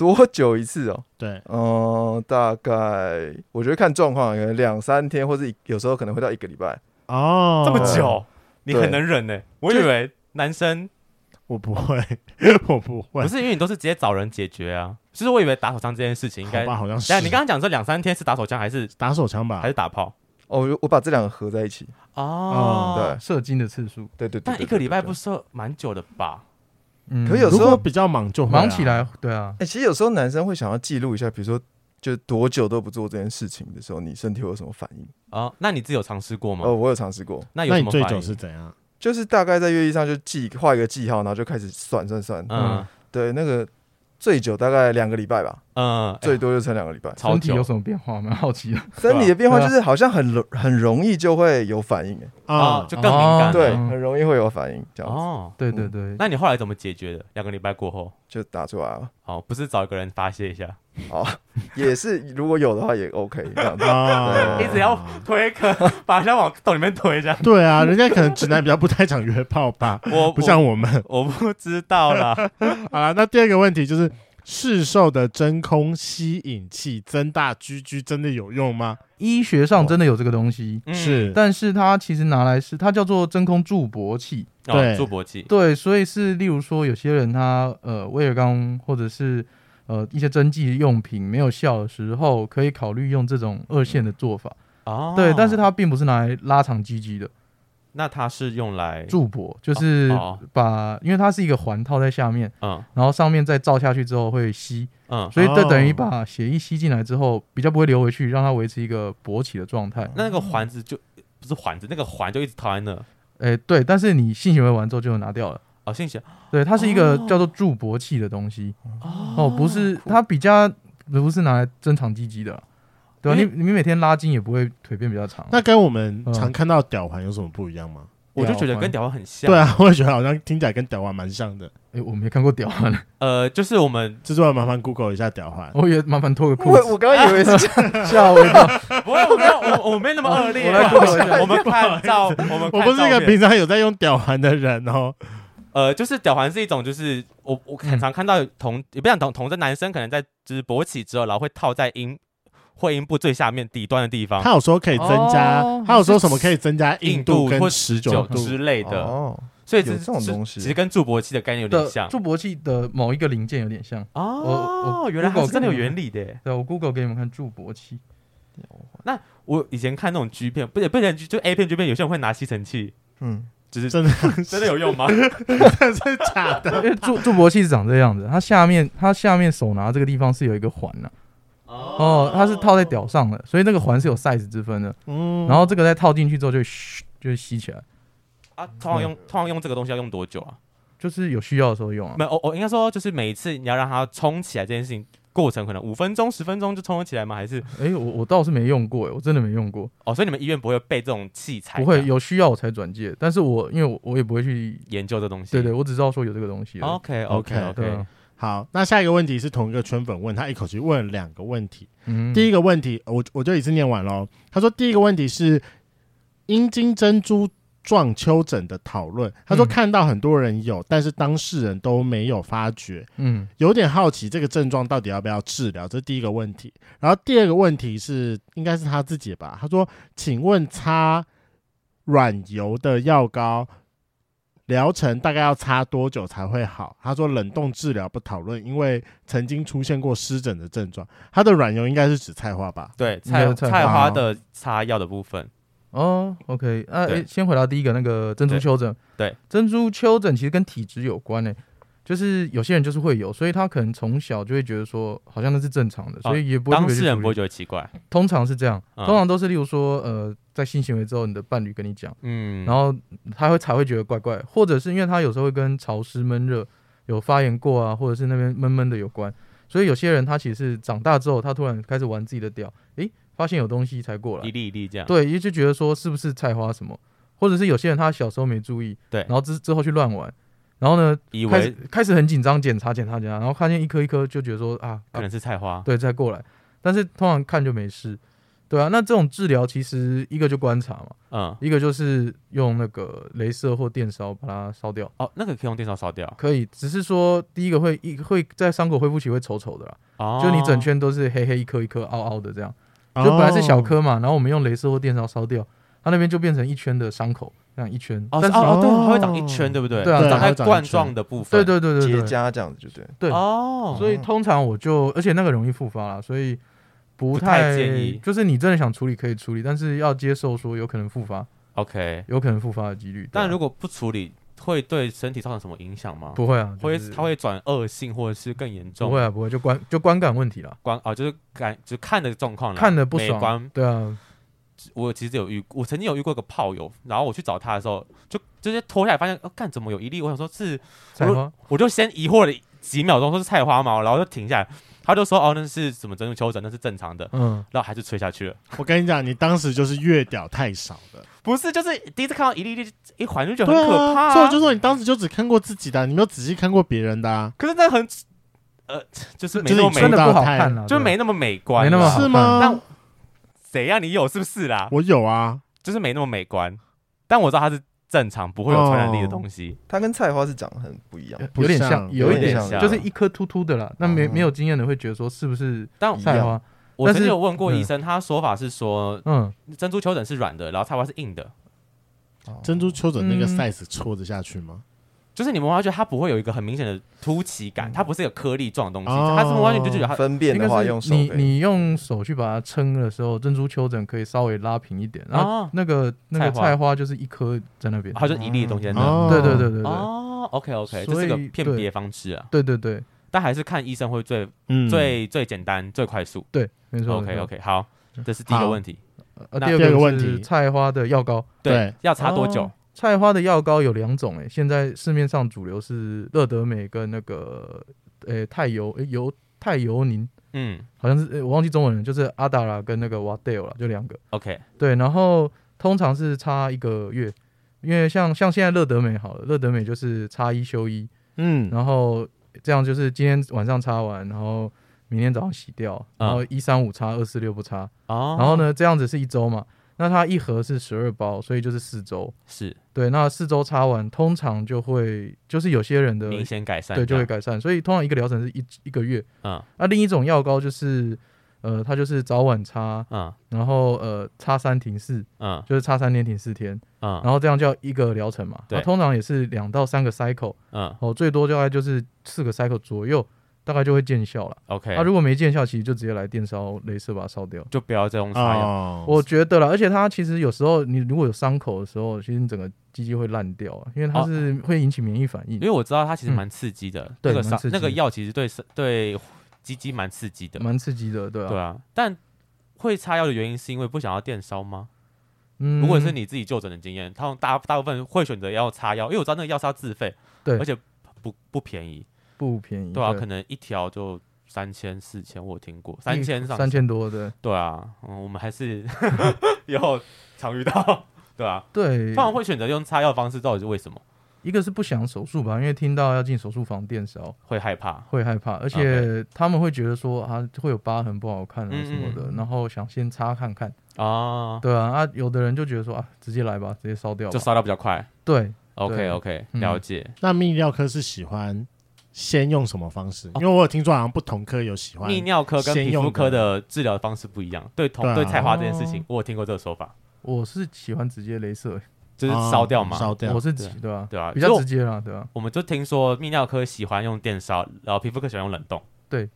多久一次哦？对，嗯，大概我觉得看状况，可能两三天，或者有时候可能会到一个礼拜。哦，这么久，你很能忍呢。我以为男生我不会，我不会，不是因为你都是直接找人解决啊。其实我以为打手枪这件事情应该，好像是。但你刚刚讲这两三天是打手枪还是打手枪吧？还是打炮？哦，我把这两个合在一起哦，对，射精的次数，对对对，但一个礼拜不射蛮久的吧？嗯，可有时候比较忙就忙起来，对啊。哎，其实有时候男生会想要记录一下，比如说，就多久都不做这件事情的时候，你身体会有什么反应啊？那你自己有尝试过吗？哦，我有尝试过。那有什么？最久是怎样？就是大概在月历上就记画一个记号，然后就开始算算算。嗯，对，那个。最久大概两个礼拜吧，嗯，最多就撑两个礼拜。身体有什么变化？蛮好奇的。身体的变化 就是好像很容很容易就会有反应，啊，就更敏感，对，很容易会有反应，这样子。哦，对对对。那你后来怎么解决的？两个礼拜过后就打出来了。哦，不是找一个人发泄一下？哦，也是，如果有的话也 OK 这样子。你只要推可，把人家往洞里面推这样。对啊，人家可能直男比较不太想约炮吧？我不像我们，我不知道啦。好了，那第二个问题就是。市售的真空吸引器增大 GG 真的有用吗？医学上真的有这个东西，哦、是，但是它其实拿来是它叫做真空助勃器，对，助勃器，对，所以是例如说有些人他呃威尔刚或者是呃一些针剂用品没有效的时候，可以考虑用这种二线的做法，哦，对，但是它并不是拿来拉长 GG 的。那它是用来助勃，就是把，因为它是一个环套在下面，嗯，然后上面再罩下去之后会吸，嗯，所以这等于把血液吸进来之后，比较不会流回去，让它维持一个勃起的状态。那那个环子就不是环子，那个环就一直套在那。哎，对，但是你性行为完之后就拿掉了。哦，性行，对，它是一个叫做助勃器的东西。哦，不是，它比较不是拿来增长鸡鸡的。对啊，你你每天拉筋也不会腿变比较长。那跟我们常看到屌环有什么不一样吗？我就觉得跟屌环很像。对啊，我也觉得好像听起来跟屌环蛮像的。哎，我没看过屌环。呃，就是我们制作人麻烦 Google 一下屌环。我也麻烦脱个裤子。我我刚刚以为是吓我一跳。不会，我没有，我我没那么恶劣。我来 Google 一下。我们看照，我们我不是一个平常有在用屌环的人哦。呃，就是屌环是一种，就是我我很常看到同也不想同同的男生可能在就是勃起之后，然后会套在阴。会阴部最下面底端的地方，他有说可以增加，他有说什么可以增加硬度跟持久度之类的，所以这种东西其实跟助勃器的概念有点像，助勃器的某一个零件有点像哦。原来它是真的有原理的，对，我 Google 给你们看助勃器。那我以前看那种 G 片，不是不是就 A 片 G 片，有些人会拿吸尘器，嗯，只是真的 真的有用吗？真的假的？因为助助勃器是长这样子，它下面它下面手拿这个地方是有一个环呢。哦，它是套在屌上的，所以那个环是有 size 之分的。嗯，然后这个再套进去之后就嘘，就会吸起来。啊，通常用通常用这个东西要用多久啊？就是有需要的时候用啊。没有，我我应该说就是每一次你要让它冲起来这件事情，过程可能五分钟、十分钟就冲得起来吗？还是？哎、欸，我我倒是没用过，哎，我真的没用过。哦，所以你们医院不会备这种器材？不会，有需要我才转介。但是我因为我我也不会去研究这东西。对对，我只知道说有这个东西。OK OK OK。啊、好，那下一个问题是同一个圈粉问他一口气问了两个问题。嗯，第一个问题，我我就一次念完喽。他说第一个问题是阴茎珍珠状丘疹的讨论，他说看到很多人有，嗯、但是当事人都没有发觉，嗯，有点好奇这个症状到底要不要治疗，这是第一个问题。然后第二个问题是，应该是他自己吧？他说，请问擦软油的药膏疗程大概要擦多久才会好？他说冷冻治疗不讨论，因为曾经出现过湿疹的症状。他的软油应该是指菜花吧？对，菜菜花的擦药的部分。哦，OK，啊，诶，先回答第一个那个珍珠丘疹。对，珍珠丘疹其实跟体质有关诶，就是有些人就是会有，所以他可能从小就会觉得说好像那是正常的，所以也不会。当事人不会觉得奇怪。通常是这样，通常都是例如说，呃，在性行为之后，你的伴侣跟你讲，嗯，然后他会才会觉得怪怪，或者是因为他有时候会跟潮湿闷热有发炎过啊，或者是那边闷闷的有关，所以有些人他其实是长大之后，他突然开始玩自己的屌，诶。发现有东西才过来，一粒一粒这样。对，也就觉得说是不是菜花什么，或者是有些人他小时候没注意，对，然后之之后去乱玩，然后呢，以为开始开始很紧张，检查检查检查，然后看见一颗一颗，就觉得说啊，可能是菜花，对，再过来，但是通常看就没事，对啊，那这种治疗其实一个就观察嘛，嗯，一个就是用那个镭射或电烧把它烧掉，哦，那个可以用电烧烧掉，可以，只是说第一个会一会在伤口恢复期会丑丑的啦，哦，就你整圈都是黑黑一颗一颗凹凹的这样。就本来是小颗嘛，然后我们用镭射或电烧烧掉，它那边就变成一圈的伤口，这样一圈。哦，哦，对，它会长一圈，对不对？对啊，长在冠状的部分。对对对对结痂这样子就对。对哦，所以通常我就，而且那个容易复发啦，所以不太建议。就是你真的想处理可以处理，但是要接受说有可能复发。OK，有可能复发的几率。但如果不处理，会对身体造成什么影响吗？不会啊，会它会转恶性或者是更严重？不会啊，不会，就观就观感问题了。观啊，就是感就看的状况，看的不爽。对啊，我其实有遇，我曾经有遇过一个炮友，然后我去找他的时候，就直接脱下来发现，哦，干怎么有一粒？我想说是菜花，我就先疑惑了几秒钟，说是菜花嘛，然后就停下来。他就说：“哦，那是什么珍珠丘疹，那是正常的。”嗯，然后还是吹下去了。我跟你讲，你当时就是月屌太少了，不是？就是第一次看到一粒粒一环就觉得很可怕，啊，所以我就说你当时就只看过自己的，你没有仔细看过别人的啊。可是那很呃，就是没那么美，真的不好看了，就是没那么美观，没那么好看是吗？但谁呀？你有是不是啦？我有啊，就是没那么美观，但我知道它是。正常不会有传染力的东西，它跟菜花是长得很不一样，有点像，有一点像，就是一颗突突的啦。那没没有经验的会觉得说是不是？但菜花，我曾经有问过医生，他说法是说，嗯，珍珠丘疹是软的，然后菜花是硬的。珍珠丘疹那个 size 戳得下去吗？就是你们发觉它不会有一个很明显的凸起感，它不是有颗粒状的东西，它是完全就觉得它分辨的话用手，你你用手去把它撑的时候，珍珠丘疹可以稍微拉平一点，然后那个那个菜花就是一颗在那边，它就一粒的东西在那。对对对对对。哦，OK OK，这是个辨别方式啊。对对对，但还是看医生会最最最简单最快速。对，没错。OK OK，好，这是第一个问题。呃第二个问题，菜花的药膏，对，要擦多久？菜花的药膏有两种，诶，现在市面上主流是乐德美跟那个，诶，泰油，诶，油泰油宁，嗯，好像是，诶，我忘记中文了，就是阿达拉跟那个瓦戴尔了，就两个。OK，对，然后通常是擦一个月，因为像像现在乐德美好了，乐德美就是擦一休一，嗯，然后这样就是今天晚上擦完，然后明天早上洗掉，然后一三五擦，二四六不擦，哦，然后呢，这样子是一周嘛。那它一盒是十二包，所以就是四周。是对，那四周擦完，通常就会就是有些人的明显改善，对，就会改善。所以通常一个疗程是一一个月。嗯，那另一种药膏就是，呃，它就是早晚擦，嗯，然后呃，擦三停四，嗯，就是擦三天停四天，嗯，然后这样叫一个疗程嘛。对，通常也是两到三个 cycle，嗯，哦，最多大概就是四个 cycle 左右。大概就会见效了。OK，那如果没见效，其实就直接来电烧、镭射把它烧掉，就不要再用擦药。我觉得了，而且它其实有时候你如果有伤口的时候，其实你整个鸡鸡会烂掉啊，因为它是会引起免疫反应。因为我知道它其实蛮刺激的，那个伤那个药其实对对鸡鸡蛮刺激的，蛮刺激的，对啊。对啊，但会擦药的原因是因为不想要电烧吗？嗯，如果是你自己就诊的经验，他们大大部分会选择要擦药，因为我知道那个药是要自费，对，而且不不便宜，不便宜，对啊，可能一条就。三千四千，我听过三千上三千多的。对啊，嗯，我们还是 以后常遇到，对啊，对，通常会选择用擦药方式，到底是为什么？一个是不想手术吧，因为听到要进手术房电烧，会害怕，会害怕，而且他们会觉得说啊会有疤痕不好看啊什么的，嗯嗯然后想先擦看看啊，对啊，啊有的人就觉得说啊直接来吧，直接烧掉，就烧掉比较快。对，OK OK，了解。嗯、那泌尿科是喜欢先用什么方式？因为我有听说好像不同科有喜欢泌尿科跟皮肤科的治疗方式不一样。对同对，对菜花这件事情，哦、我有听过这个说法。我是喜欢直接镭射。就是烧掉嘛，烧掉。我是对吧？对啊，比较直接啦，对吧？我们就听说泌尿科喜欢用电烧，然后皮肤科喜欢用冷冻。对，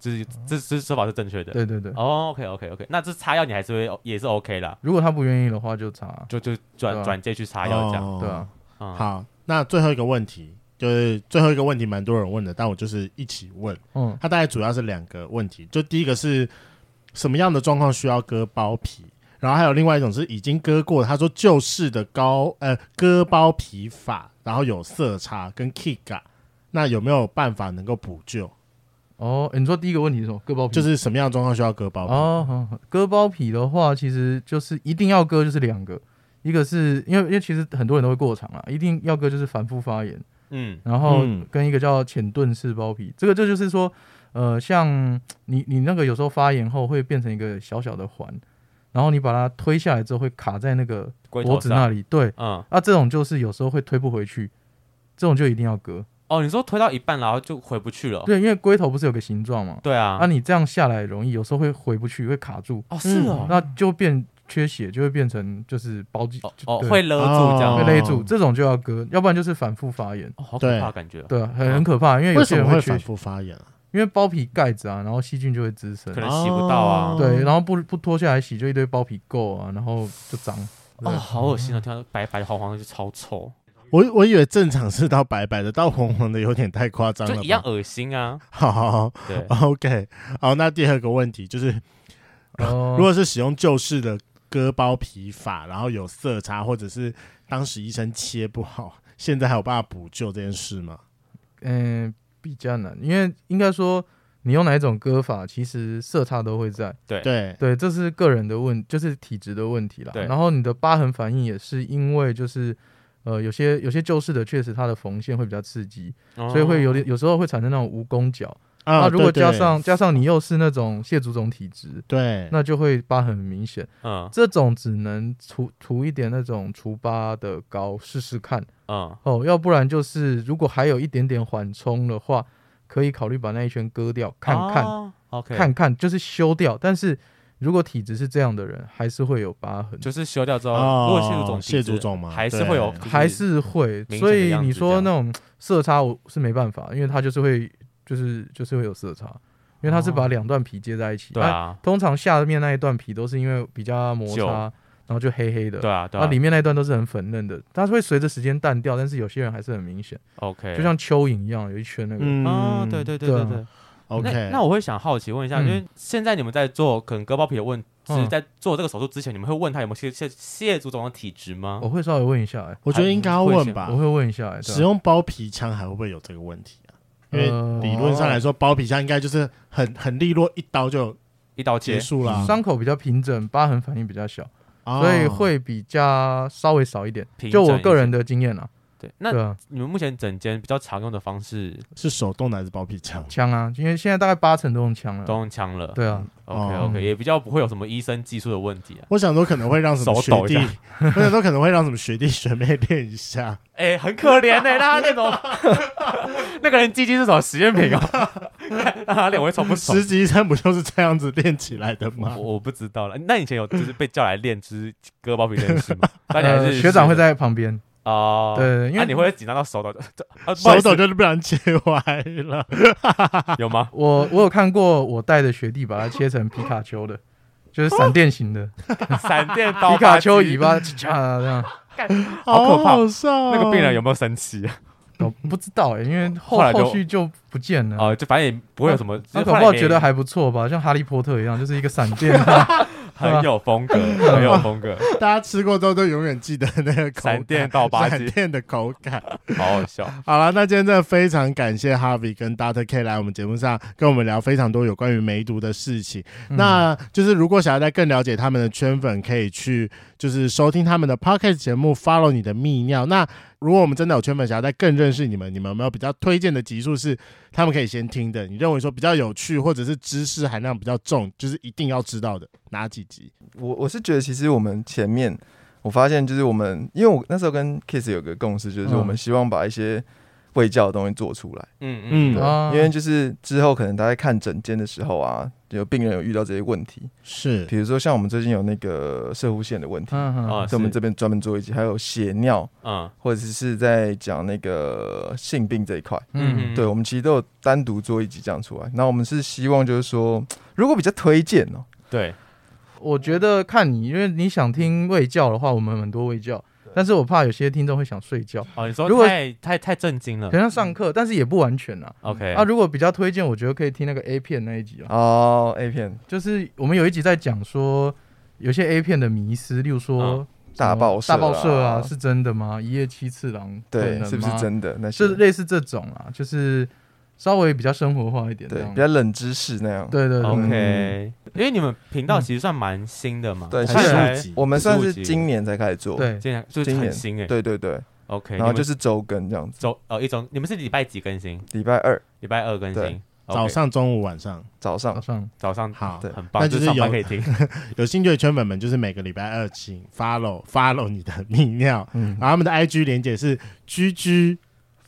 这这这说法是正确的。对对对。哦，OK OK OK，那这擦药你还是会也是 OK 啦。如果他不愿意的话，就擦，就就转转介去擦药这样。对啊。好，那最后一个问题就是最后一个问题，蛮多人问的，但我就是一起问。嗯。他大概主要是两个问题，就第一个是什么样的状况需要割包皮？然后还有另外一种是已经割过，他说旧式的高呃割包皮法，然后有色差跟 Kiga，那有没有办法能够补救？哦，你说第一个问题是什么？割包皮就是什么样的状况需要割包皮？哦，好好割包皮的话，其实就是一定要割，就是两个，一个是因为因为其实很多人都会过长啊，一定要割就是反复发炎，嗯，然后跟一个叫浅盾式包皮，这个这就是说，呃，像你你那个有时候发炎后会变成一个小小的环。然后你把它推下来之后，会卡在那个脖子那里。对，嗯，那，这种就是有时候会推不回去，这种就一定要割。哦，你说推到一半然后就回不去了？对，因为龟头不是有个形状嘛？对啊，啊，你这样下来容易，有时候会回不去，会卡住。哦，是哦，那就变缺血，就会变成就是包肌哦，会勒住这样，会勒住，这种就要割，要不然就是反复发炎。好可怕感觉。对，很很可怕，因为有些人会反复发炎啊。因为包皮盖子啊，然后细菌就会滋生，可能洗不到啊。对，然后不不脱下来洗，就一堆包皮垢啊，然后就脏。哦，好恶心啊！听到白白黄黄的就超臭。我我以为正常是到白白的，到黄黄的有点太夸张了。就一样恶心啊。好好好，对，OK。好，那第二个问题就是，如果是使用旧式的割包皮法，然后有色差，或者是当时医生切不好，现在还有办法补救这件事吗？嗯。比较难，因为应该说你用哪一种割法，其实色差都会在。对对对，这是个人的问，就是体质的问题啦。然后你的疤痕反应也是因为就是呃有些有些旧式的确实它的缝线会比较刺激，哦、所以会有点有时候会产生那种蜈蚣脚。那、啊、如果加上加上你又是那种蟹足肿体质，对，那就会疤痕很明显。嗯，这种只能涂涂一点那种除疤的膏试试看。嗯，哦，要不然就是如果还有一点点缓冲的话，可以考虑把那一圈割掉看看。哦、OK，看看就是修掉。但是如果体质是这样的人，还是会有疤痕。就是修掉之后，哦、如果蟹足肿，蟹足肿嘛，还是会有，还是会。所以你说那种色差，我是没办法，因为它就是会。就是就是会有色差，因为它是把两段皮接在一起。对啊，通常下面那一段皮都是因为比较摩擦，然后就黑黑的。对啊，然后里面那一段都是很粉嫩的，它会随着时间淡掉，但是有些人还是很明显。OK，就像蚯蚓一样，有一圈那个。嗯，对对对对对。OK，那我会想好奇问一下，因为现在你们在做可能割包皮的问，是在做这个手术之前，你们会问他有没有蟹蟹蟹足总的体质吗？我会稍微问一下，哎，我觉得应该要问吧。我会问一下，使用包皮枪还会不会有这个问题？因为理论上来说，包皮下应该就是很很利落，一刀就一刀结束了，伤口比较平整，疤痕反应比较小，所以会比较稍微少一点。就我个人的经验啊。对，那你们目前整间比较常用的方式是手动的还是包皮枪？枪啊，因为现在大概八成都用枪了，都用枪了。对啊，OK OK，也比较不会有什么医生技术的问题啊。我想说可能会让什么学弟，我想说可能会让什么学弟学妹练一下。哎，很可怜哎，那那种 那个人鸡鸡是什么实验品啊？让 他练我会从不熟。实习医生不就是这样子练起来的吗？我不知道了。那以前有就是被叫来练就是割包皮这件事吗？大家还是学长会在旁边。哦，对，因为你会紧张到手抖，手抖就是不然切歪了，有吗？我我有看过，我带的学弟把它切成皮卡丘的，就是闪电型的，闪电刀，皮卡丘尾巴，这样，好可怕！那个病人有没有生气？我不知道哎，因为后后续就不见了。哦，就反正也不会有什么，他可能觉得还不错吧，像哈利波特一样，就是一个闪电。很有风格，很有风格。大家吃过之后都永远记得那个闪电到八闪电的口感，好好笑。好了，那今天真的非常感谢 Harvie 跟 Dr. K 来我们节目上跟我们聊非常多有关于梅毒的事情。嗯、那就是如果想要再更了解他们的圈粉，可以去就是收听他们的 Podcast 节目，Follow 你的泌尿。那如果我们真的有圈粉，想要再更认识你们，你们有没有比较推荐的集数是他们可以先听的？你认为说比较有趣，或者是知识含量比较重，就是一定要知道的哪几集？我我是觉得，其实我们前面我发现，就是我们因为我那时候跟 Kiss 有个共识，就是我们希望把一些卫教的东西做出来。嗯嗯，对，因为就是之后可能大家看诊间的时候啊。有病人有遇到这些问题，是，比如说像我们最近有那个射护腺的问题，啊、嗯，在我们这边专门做一集，还有血尿，啊，或者是在讲那个性病这一块，嗯，对，我们其实都有单独做一集这样出来。那我们是希望就是说，如果比较推荐哦，对，我觉得看你，因为你想听卫教的话，我们很多卫教。但是我怕有些听众会想睡觉哦。你说如果太太太震惊了，好像上课，但是也不完全啊。OK 啊，如果比较推荐，我觉得可以听那个 A 片那一集哦。A 片就是我们有一集在讲说，有些 A 片的迷思，例如说大爆大爆社啊，是真的吗？一夜七次郎对，是不是真的？那是类似这种啊，就是。稍微比较生活化一点，对，比较冷知识那样。对对对，OK。因为你们频道其实算蛮新的嘛，对，是我们算是今年才开始做，对，今年就是很新诶。对对对，OK。然后就是周更这样子，周哦一周，你们是礼拜几更新？礼拜二，礼拜二更新，早上、中午、晚上，早上、早上、早上，好，很棒。那就是有可以听，有兴趣的圈粉们，就是每个礼拜二请 follow follow 你的泌尿，嗯，然后他们的 IG 连接是 GG。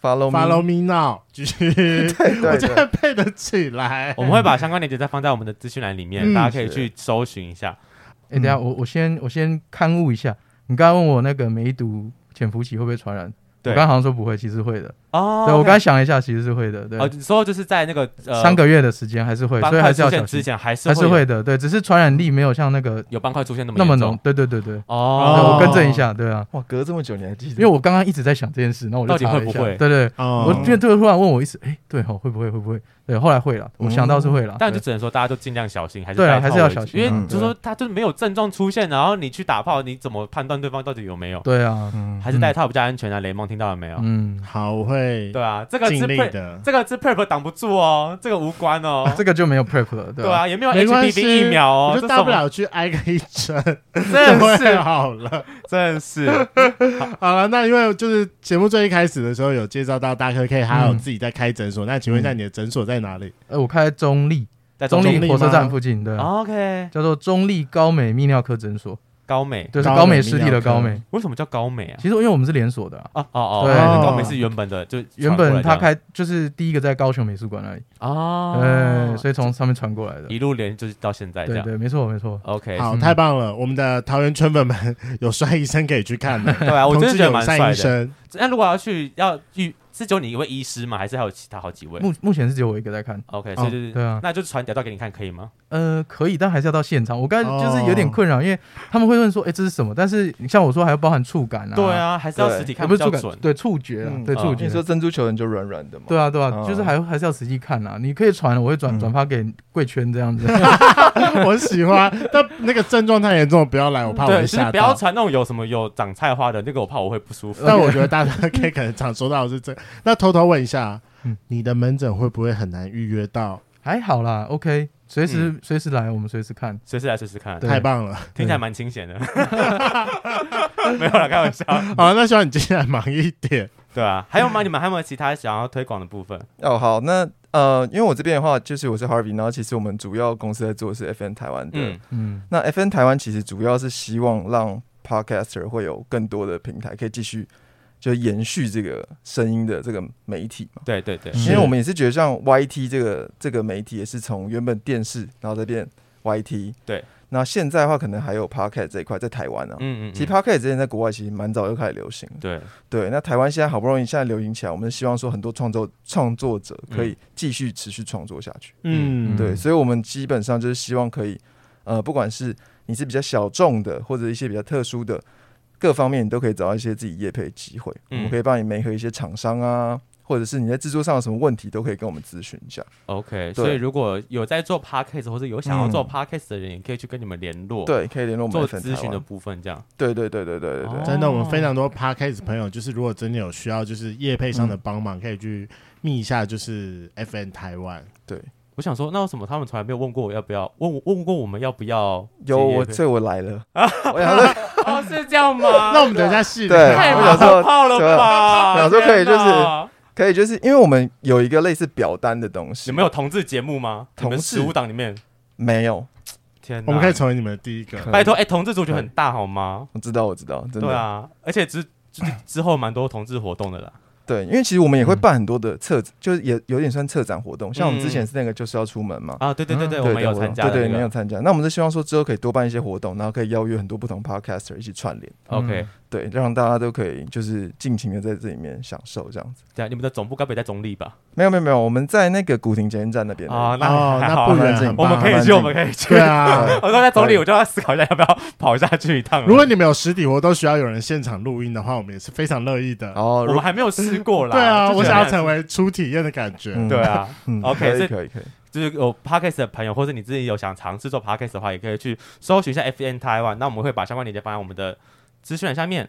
Follow me, Follow me now，继续，我觉得配得起来。我们会把相关链接再放在我们的资讯栏里面，嗯、大家可以去搜寻一下。哎、欸，等下我我先我先刊物一下，你刚刚问我那个梅毒潜伏期会不会传染？对我刚好像说不会，其实会的。哦，对我刚才想了一下，其实是会的。对，哦，你说就是在那个三个月的时间还是会，所以还是要小心。之前还是还是会的，对，只是传染力没有像那个有斑块出现那么那么浓。对对对对。哦，我更正一下，对啊。哇，隔这么久你还记得？因为我刚刚一直在想这件事，那我就到底会不会？对对，我因为突然问我一次，哎，对哈，会不会会不会？对，后来会了，我想到是会了，但就只能说大家都尽量小心，还是对啊，还是要小心，因为就是说他就是没有症状出现，然后你去打炮，你怎么判断对方到底有没有？对啊，还是戴套比较安全啊。雷蒙听到了没有？嗯，好，我会。对啊，这个是 prep，这个是 prep 挡不住哦，这个无关哦，这个就没有 prep 了，对啊，也没有 HPV 疫苗哦，就大不了去挨个一针，真的是好了，真的是。好了，那因为就是节目最一开始的时候有介绍到大哥 K 还有自己在开诊所，那请问一下你的诊所在哪里？呃，我。开中立，在中立火车站附近，对，OK，叫做中立高美泌尿科诊所。高美，对，是高美湿地的高美。为什么叫高美啊？其实因为我们是连锁的啊。哦哦，对，高美是原本的，就原本他开就是第一个在高雄美术馆那里哦，对，所以从上面传过来的，一路连就是到现在这样。对对，没错没错。OK，好，太棒了！我们的桃园春粉们有帅医生可以去看的。对啊，我真的觉得蛮帅的。那如果要去要预。是只有你一位医师吗？还是还有其他好几位？目目前是只有我一个在看。OK，所以就是对啊，那就是传屌照给你看，可以吗？呃，可以，但还是要到现场。我刚才就是有点困扰，因为他们会问说：“哎，这是什么？”但是你像我说，还要包含触感啊。对啊，还是要实体看，不是触感，对触觉啊，对触觉。你说珍珠球人就软软的嘛？对啊，对啊，就是还还是要实际看啊。你可以传，我会转转发给贵圈这样子。我喜欢，但那个症状太严重，不要来，我怕我会吓到。不要传那种有什么有长菜花的那个，我怕我会不舒服。但我觉得大家可以可能常说到的是这。那偷偷问。一下，嗯，你的门诊会不会很难预约到？还好啦，OK，随时随时来，我们随时看，随时来，随时看，太棒了，听起来蛮清闲的。没有啦，开玩笑。好，那希望你接下来忙一点。对啊，还有吗？你们还有没有其他想要推广的部分？哦，好，那呃，因为我这边的话，就是我是 Harvey，然后其实我们主要公司在做的是 FN 台湾的，嗯嗯，那 FN 台湾其实主要是希望让 Podcaster 会有更多的平台可以继续。就延续这个声音的这个媒体嘛，对对对，因为我们也是觉得像 YT 这个这个媒体也是从原本电视，然后再变 YT，对，那现在的话可能还有 Podcast 这一块在台湾呢，嗯嗯，其实 Podcast 之前在国外其实蛮早就开始流行，对。对，那台湾现在好不容易现在流行起来，我们希望说很多创作创作者可以继续持续创作下去，嗯，对，所以我们基本上就是希望可以，呃，不管是你是比较小众的，或者一些比较特殊的。各方面你都可以找到一些自己业配的机会，嗯、我们可以帮你媒合一些厂商啊，或者是你在制作上有什么问题，都可以跟我们咨询一下。OK，所以如果有在做 Podcast 或者有想要做 Podcast 的人，也可以去跟你们联络。对，可以联络我们做咨询的部分，这样。对对对对对对对，真的，我们非常多 Podcast 朋友，就是如果真的有需要，就是业配上的帮忙，可以去密一下，就是 FN 台湾。对。我想说，那为什么他们从来没有问过我要不要问问过我们要不要？有我这我来了啊！我想说，哦，是这样吗？那我们等一下试。对，太马后炮了吧？想说可以，就是可以，就是因为我们有一个类似表单的东西。有没有同志节目吗？同志十五档里面没有。天，我们可以成为你们的第一个。拜托，哎，同志族群很大好吗？我知道，我知道，真的。对啊，而且之之后蛮多同志活动的啦。对，因为其实我们也会办很多的策，就是也有点算策展活动。像我们之前是那个就是要出门嘛。啊，对对对对，我们有参加，对对，没有参加。那我们是希望说之后可以多办一些活动，然后可以邀约很多不同 podcaster 一起串联。OK，对，让大家都可以就是尽情的在这里面享受这样子。对，你们的总部该不会在中立吧？没有没有没有，我们在那个古亭捷运站那边。啊，那那不远，我们可以去，我们可以去。对啊，我说在总理，我就要思考一下要不要跑下去一趟。如果你们有实体活动需要有人现场录音的话，我们也是非常乐意的。哦，我们还没有试过啦。对啊。我想要成为初体验的感觉，对啊，OK，可以可以可以，就是有 Podcast 的朋友，或者你自己有想尝试做 Podcast 的话，也可以去搜寻一下 FN Taiwan，那我们会把相关链接放在我们的资讯栏下面。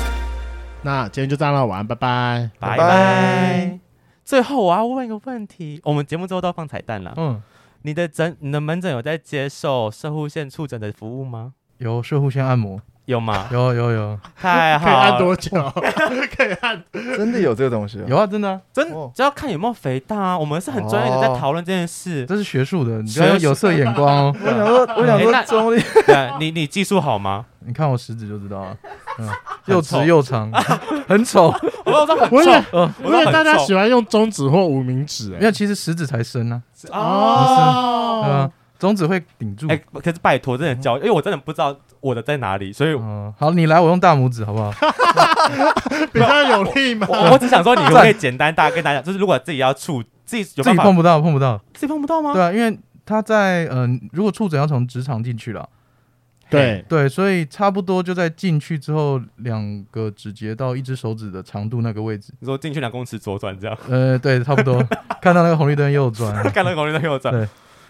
那今天就这样了，晚安，拜拜，拜拜。最后我要问一个问题，我们节目最后都要放彩蛋了。嗯，你的诊，你的门诊有在接受射护线触诊的服务吗？有射护线按摩。有吗？有有有，太好，可以按多久？可以按，真的有这个东西？有啊，真的，真只要看有没有肥大啊。我们是很专业的在讨论这件事，这是学术的，你不要有色眼光哦。我想说，我想说中立。对，你你技术好吗？你看我食指就知道了，嗯，又直又长，很丑。我说很丑，嗯，因为大家喜欢用中指或无名指，因为其实食指才深呢。哦，嗯，中指会顶住。哎，可是拜托，真的教，因为我真的不知道。我的在哪里？所以，嗯，好，你来，我用大拇指，好不好？比较有力嘛？我只想说，你可以简单大家跟大家，就是如果自己要触自己有，自己碰不到，碰不到，自己碰不到吗？对啊，因为他在嗯，如果触诊要从直肠进去了，对对，所以差不多就在进去之后，两个指节到一只手指的长度那个位置。你说进去两公尺左转这样？呃，对，差不多。看到那个红绿灯右转，看到红绿灯右转。对。